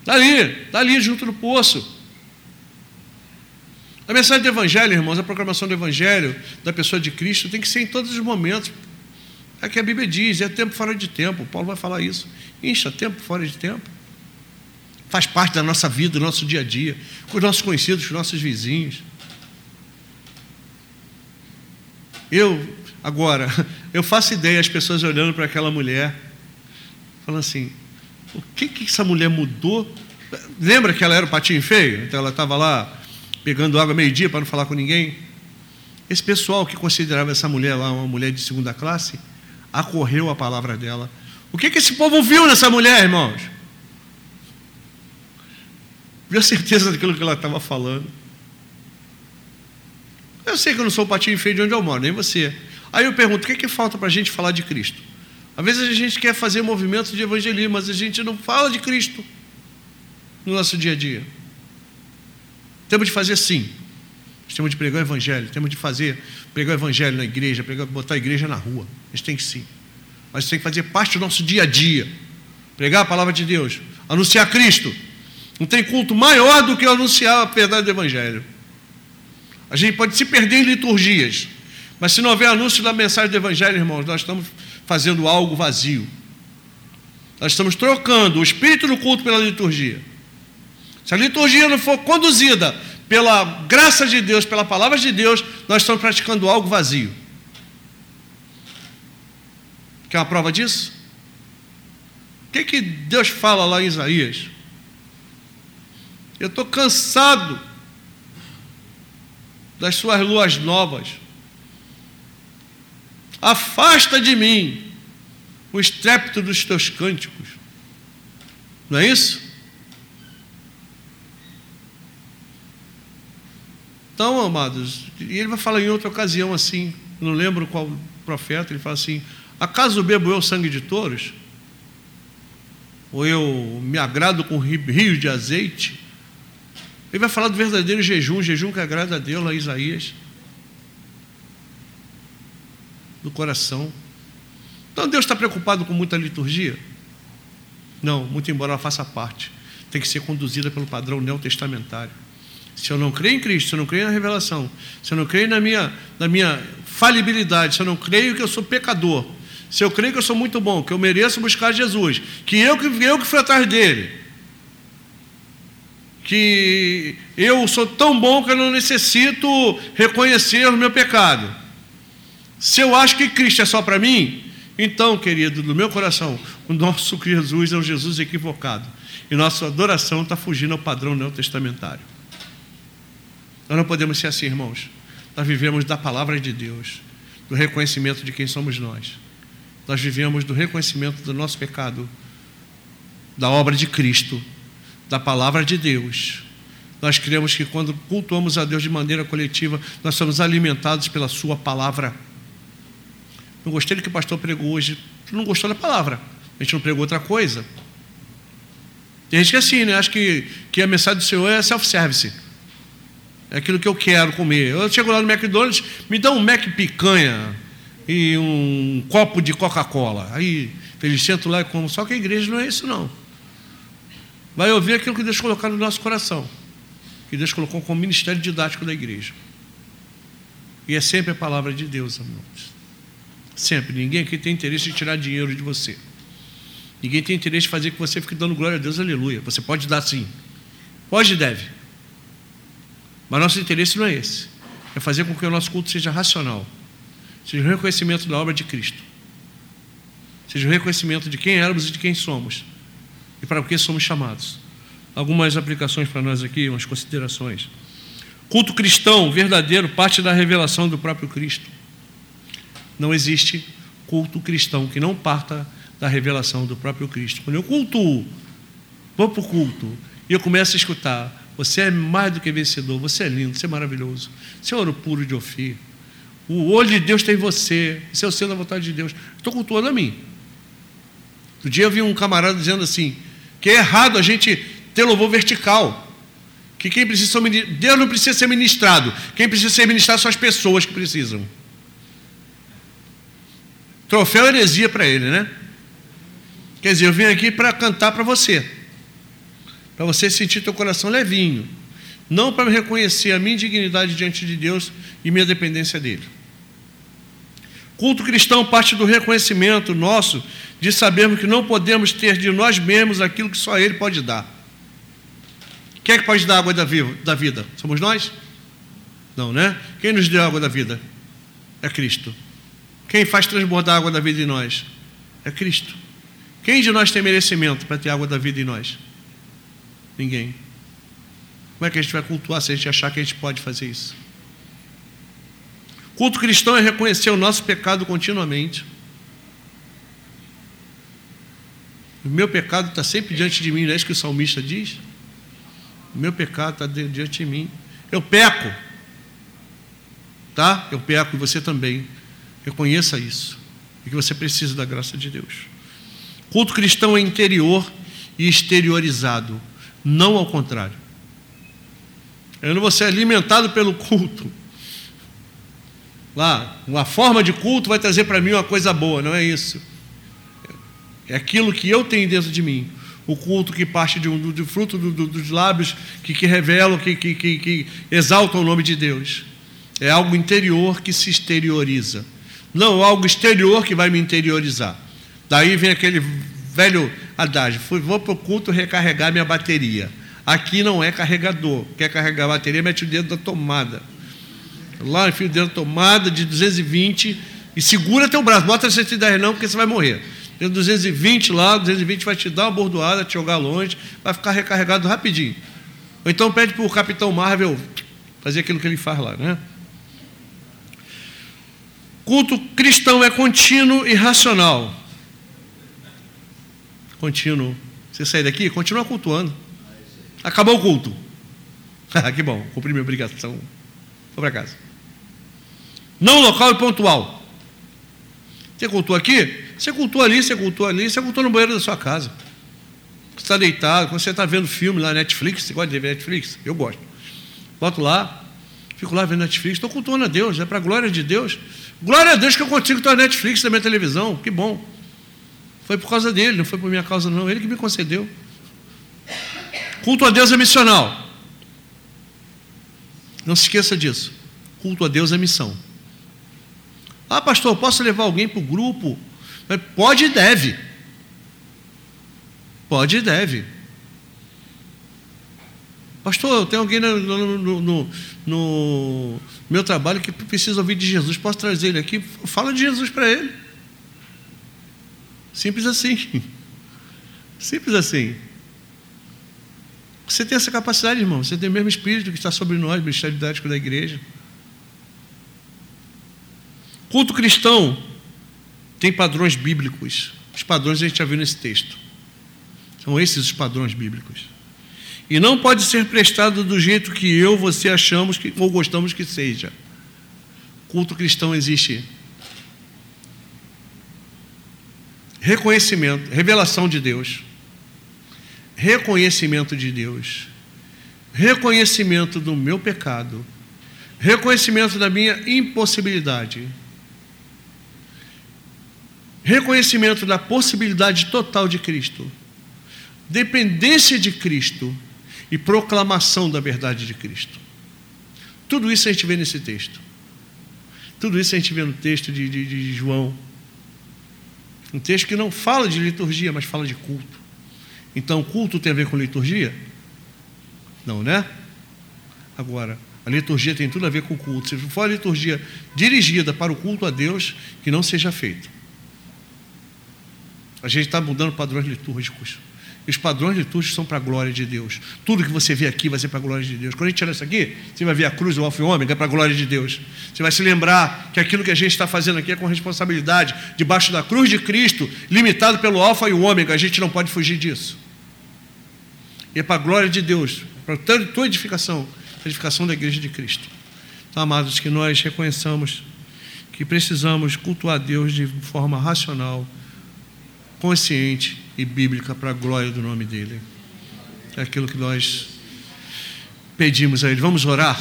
está ali, está ali junto no poço. A mensagem do Evangelho, irmãos, a proclamação do Evangelho da pessoa de Cristo tem que ser em todos os momentos. É que a Bíblia diz, é tempo fora de tempo. Paulo vai falar isso. Incha, tempo fora de tempo. Faz parte da nossa vida, do nosso dia a dia, com os nossos conhecidos, com os nossos vizinhos. Eu, agora, eu faço ideia as pessoas olhando para aquela mulher, falando assim: o que, que essa mulher mudou? Lembra que ela era o patinho feio? Então ela estava lá pegando água meio-dia para não falar com ninguém? Esse pessoal que considerava essa mulher lá uma mulher de segunda classe, acorreu a palavra dela. O que, que esse povo viu nessa mulher, irmãos? Viu a certeza daquilo que ela estava falando. Eu sei que eu não sou o patinho feio de onde eu moro, nem você. Aí eu pergunto: o que, que falta para a gente falar de Cristo? Às vezes a gente quer fazer movimentos de evangelismo, mas a gente não fala de Cristo no nosso dia a dia. Temos de fazer sim. Temos de pregar o evangelho, temos de fazer, pregar o evangelho na igreja, pregar, botar a igreja na rua. A gente tem que sim. Mas tem que fazer parte do nosso dia a dia. Pregar a palavra de Deus, anunciar Cristo. Não tem culto maior do que anunciar a verdade do evangelho. A gente pode se perder em liturgias, mas se não houver anúncio da mensagem do Evangelho, irmãos, nós estamos fazendo algo vazio. Nós estamos trocando o espírito do culto pela liturgia. Se a liturgia não for conduzida pela graça de Deus, pela palavra de Deus, nós estamos praticando algo vazio. Quer uma prova disso? O que, que Deus fala lá em Isaías? Eu estou cansado das suas luas novas. Afasta de mim o estrépito dos teus cânticos. Não é isso? Então, amados, e ele vai falar em outra ocasião assim, não lembro qual profeta, ele fala assim: acaso bebo eu sangue de touros? Ou eu me agrado com rios de azeite? Ele vai falar do verdadeiro jejum, jejum que agrada a Deus, lá em Isaías. Do coração. Então Deus está preocupado com muita liturgia? Não, muito embora ela faça parte. Tem que ser conduzida pelo padrão neotestamentário. Se eu não creio em Cristo, se eu não creio na revelação, se eu não creio na minha, na minha falibilidade, se eu não creio que eu sou pecador, se eu creio que eu sou muito bom, que eu mereço buscar Jesus, que eu que, eu que fui atrás dele, que eu sou tão bom que eu não necessito reconhecer o meu pecado. Se eu acho que Cristo é só para mim, então, querido, no meu coração, o nosso Jesus é um Jesus equivocado. E nossa adoração está fugindo ao padrão neotestamentário. Nós não podemos ser assim, irmãos. Nós vivemos da palavra de Deus, do reconhecimento de quem somos nós. Nós vivemos do reconhecimento do nosso pecado, da obra de Cristo da palavra de Deus. Nós cremos que quando cultuamos a Deus de maneira coletiva, nós somos alimentados pela Sua palavra. Não gostei do que o pastor pregou hoje. Não gostou da palavra. A gente não pregou outra coisa. Tem gente que é assim, né? Acho que, que a mensagem do Senhor é self-service. É aquilo que eu quero comer. Eu chego lá no McDonald's, me dá um Mac picanha e um copo de Coca-Cola. Aí eles sentam lá e comem. Só que a igreja não é isso, não. Vai ouvir aquilo que Deus colocou no nosso coração. Que Deus colocou como ministério didático da igreja. E é sempre a palavra de Deus, amigos. Sempre. Ninguém aqui tem interesse em tirar dinheiro de você. Ninguém tem interesse em fazer que você fique dando glória a Deus, aleluia. Você pode dar sim. Pode e deve. Mas nosso interesse não é esse. É fazer com que o nosso culto seja racional. Seja um reconhecimento da obra de Cristo. Seja um reconhecimento de quem éramos e de quem somos. E para o que somos chamados. Algumas aplicações para nós aqui, umas considerações. Culto cristão verdadeiro parte da revelação do próprio Cristo. Não existe culto cristão que não parta da revelação do próprio Cristo. Quando eu cultuo, vou para o culto e eu começo a escutar: você é mais do que vencedor, você é lindo, você é maravilhoso, você é ouro puro de ofir. O olho de Deus tem você, esse é o selo da vontade de Deus. Estou cultuando a mim. Outro dia eu vi um camarada dizendo assim: que é errado a gente ter louvor vertical. Que quem precisa ser Deus não precisa ser ministrado. Quem precisa ser ministrado são as pessoas que precisam. Troféu heresia para ele, né? Quer dizer, eu vim aqui para cantar para você. Para você sentir teu coração levinho. Não para reconhecer a minha dignidade diante de Deus e minha dependência dele. Culto cristão parte do reconhecimento nosso de sabermos que não podemos ter de nós mesmos aquilo que só Ele pode dar. Quem é que pode dar água da vida? Somos nós? Não, né? Quem nos deu a água da vida? É Cristo. Quem faz transbordar a água da vida em nós? É Cristo. Quem de nós tem merecimento para ter água da vida em nós? Ninguém. Como é que a gente vai cultuar se a gente achar que a gente pode fazer isso? Culto cristão é reconhecer o nosso pecado continuamente. O meu pecado está sempre diante de mim, não é isso que o salmista diz? O meu pecado está diante de mim. Eu peco. Tá? Eu peco e você também. Reconheça isso. E que você precisa da graça de Deus. Culto cristão é interior e exteriorizado, não ao contrário. Eu não vou ser alimentado pelo culto. Lá, uma forma de culto vai trazer para mim uma coisa boa, não é isso. É aquilo que eu tenho dentro de mim. O culto que parte de um, do, do fruto do, do, dos lábios que, que revelam, que, que, que, que o nome de Deus. É algo interior que se exterioriza não algo exterior que vai me interiorizar. Daí vem aquele velho adágio: fui, vou para o culto recarregar minha bateria. Aqui não é carregador. Quer carregar a bateria, mete o dedo da tomada. Lá enfia o dedo da tomada de 220 e segura teu braço. Bota 110 não, porque você vai morrer. Tem 220 lá, 220 vai te dar uma bordoada, te jogar longe, vai ficar recarregado rapidinho. Ou então pede para o Capitão Marvel fazer aquilo que ele faz lá, né? Culto cristão é contínuo e racional. Contínuo. Você sair daqui, continua cultuando. Acabou o culto. que bom, cumpri minha obrigação. Vou para casa. Não local e pontual. Você cultua aqui? Você cultua ali, você cultua ali, você cultua no banheiro da sua casa. Você está deitado, quando você está vendo filme lá na Netflix, você gosta de ver Netflix? Eu gosto. Boto lá, fico lá vendo Netflix, estou cultuando a Deus, é para a glória de Deus. Glória a Deus que eu consigo ter a Netflix da minha televisão, que bom. Foi por causa dele, não foi por minha causa, não. Ele que me concedeu. Culto a Deus é missional. Não se esqueça disso. Culto a Deus é missão. Ah, pastor, posso levar alguém para o grupo? Pode e deve. Pode e deve. Pastor, tem alguém no, no, no, no, meu trabalho que precisa ouvir de Jesus. Posso trazer ele aqui? Fala de Jesus para ele. Simples assim. Simples assim. Você tem essa capacidade, irmão. Você tem o mesmo espírito que está sobre nós, o Ministério Didático da Igreja. Culto cristão tem padrões bíblicos. Os padrões a gente já viu nesse texto. São esses os padrões bíblicos. E não pode ser prestado do jeito que eu, você achamos que, ou gostamos que seja. Culto cristão existe reconhecimento, revelação de Deus, reconhecimento de Deus, reconhecimento do meu pecado, reconhecimento da minha impossibilidade, reconhecimento da possibilidade total de Cristo, dependência de Cristo e proclamação da verdade de Cristo. Tudo isso a gente vê nesse texto. Tudo isso a gente vê no texto de, de, de João. Um texto que não fala de liturgia, mas fala de culto. Então, culto tem a ver com liturgia? Não, né? Agora, a liturgia tem tudo a ver com o culto. Se for a liturgia dirigida para o culto a Deus, que não seja feito. A gente está mudando padrões litúrgicos. E os padrões litúrgicos são para a glória de Deus. Tudo que você vê aqui vai ser para a glória de Deus. Quando a gente olha isso aqui, você vai ver a cruz, o alfa e o ômega, é para a glória de Deus. Você vai se lembrar que aquilo que a gente está fazendo aqui é com responsabilidade, debaixo da cruz de Cristo, limitado pelo alfa e o ômega. A gente não pode fugir disso. E é para a glória de Deus, para a tua edificação, a edificação da igreja de Cristo. Então, amados, que nós reconheçamos que precisamos cultuar Deus de forma racional, consciente e bíblica para a glória do nome dele. É aquilo que nós pedimos a ele. Vamos orar?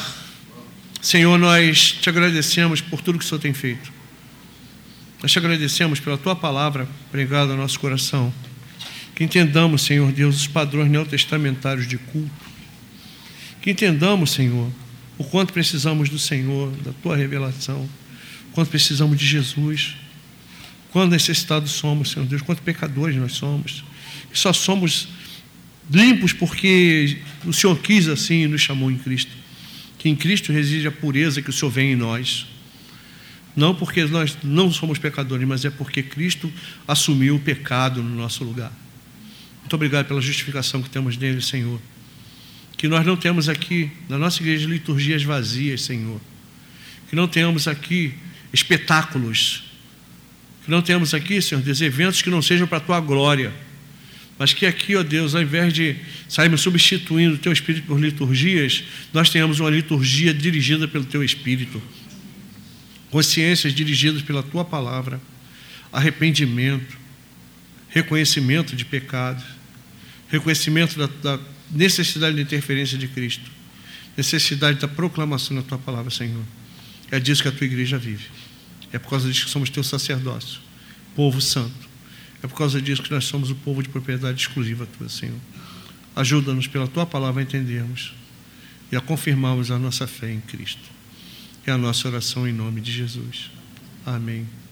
Senhor, nós te agradecemos por tudo que o Senhor tem feito. Nós te agradecemos pela tua palavra pregada ao nosso coração. Que entendamos, Senhor Deus, os padrões neotestamentários de culto. Que entendamos, Senhor, o quanto precisamos do Senhor, da tua revelação, o quanto precisamos de Jesus Quão necessitados somos, Senhor Deus, quanto pecadores nós somos. E só somos limpos porque o Senhor quis assim e nos chamou em Cristo. Que em Cristo reside a pureza que o Senhor vem em nós. Não porque nós não somos pecadores, mas é porque Cristo assumiu o pecado no nosso lugar. Muito obrigado pela justificação que temos nele, Senhor. Que nós não temos aqui, na nossa igreja, liturgias vazias, Senhor. Que não tenhamos aqui espetáculos que não temos aqui, Senhor Deus, eventos que não sejam para a tua glória. Mas que aqui, ó Deus, ao invés de sairmos substituindo o teu Espírito por liturgias, nós tenhamos uma liturgia dirigida pelo teu Espírito. Consciências dirigidas pela tua palavra. Arrependimento. Reconhecimento de pecados. Reconhecimento da, da necessidade de interferência de Cristo. Necessidade da proclamação da tua palavra, Senhor. É disso que a tua igreja vive. É por causa disso que somos teu sacerdócio, povo santo. É por causa disso que nós somos o povo de propriedade exclusiva tua, Senhor. Ajuda-nos pela tua palavra a entendermos e a confirmarmos a nossa fé em Cristo. É a nossa oração em nome de Jesus. Amém.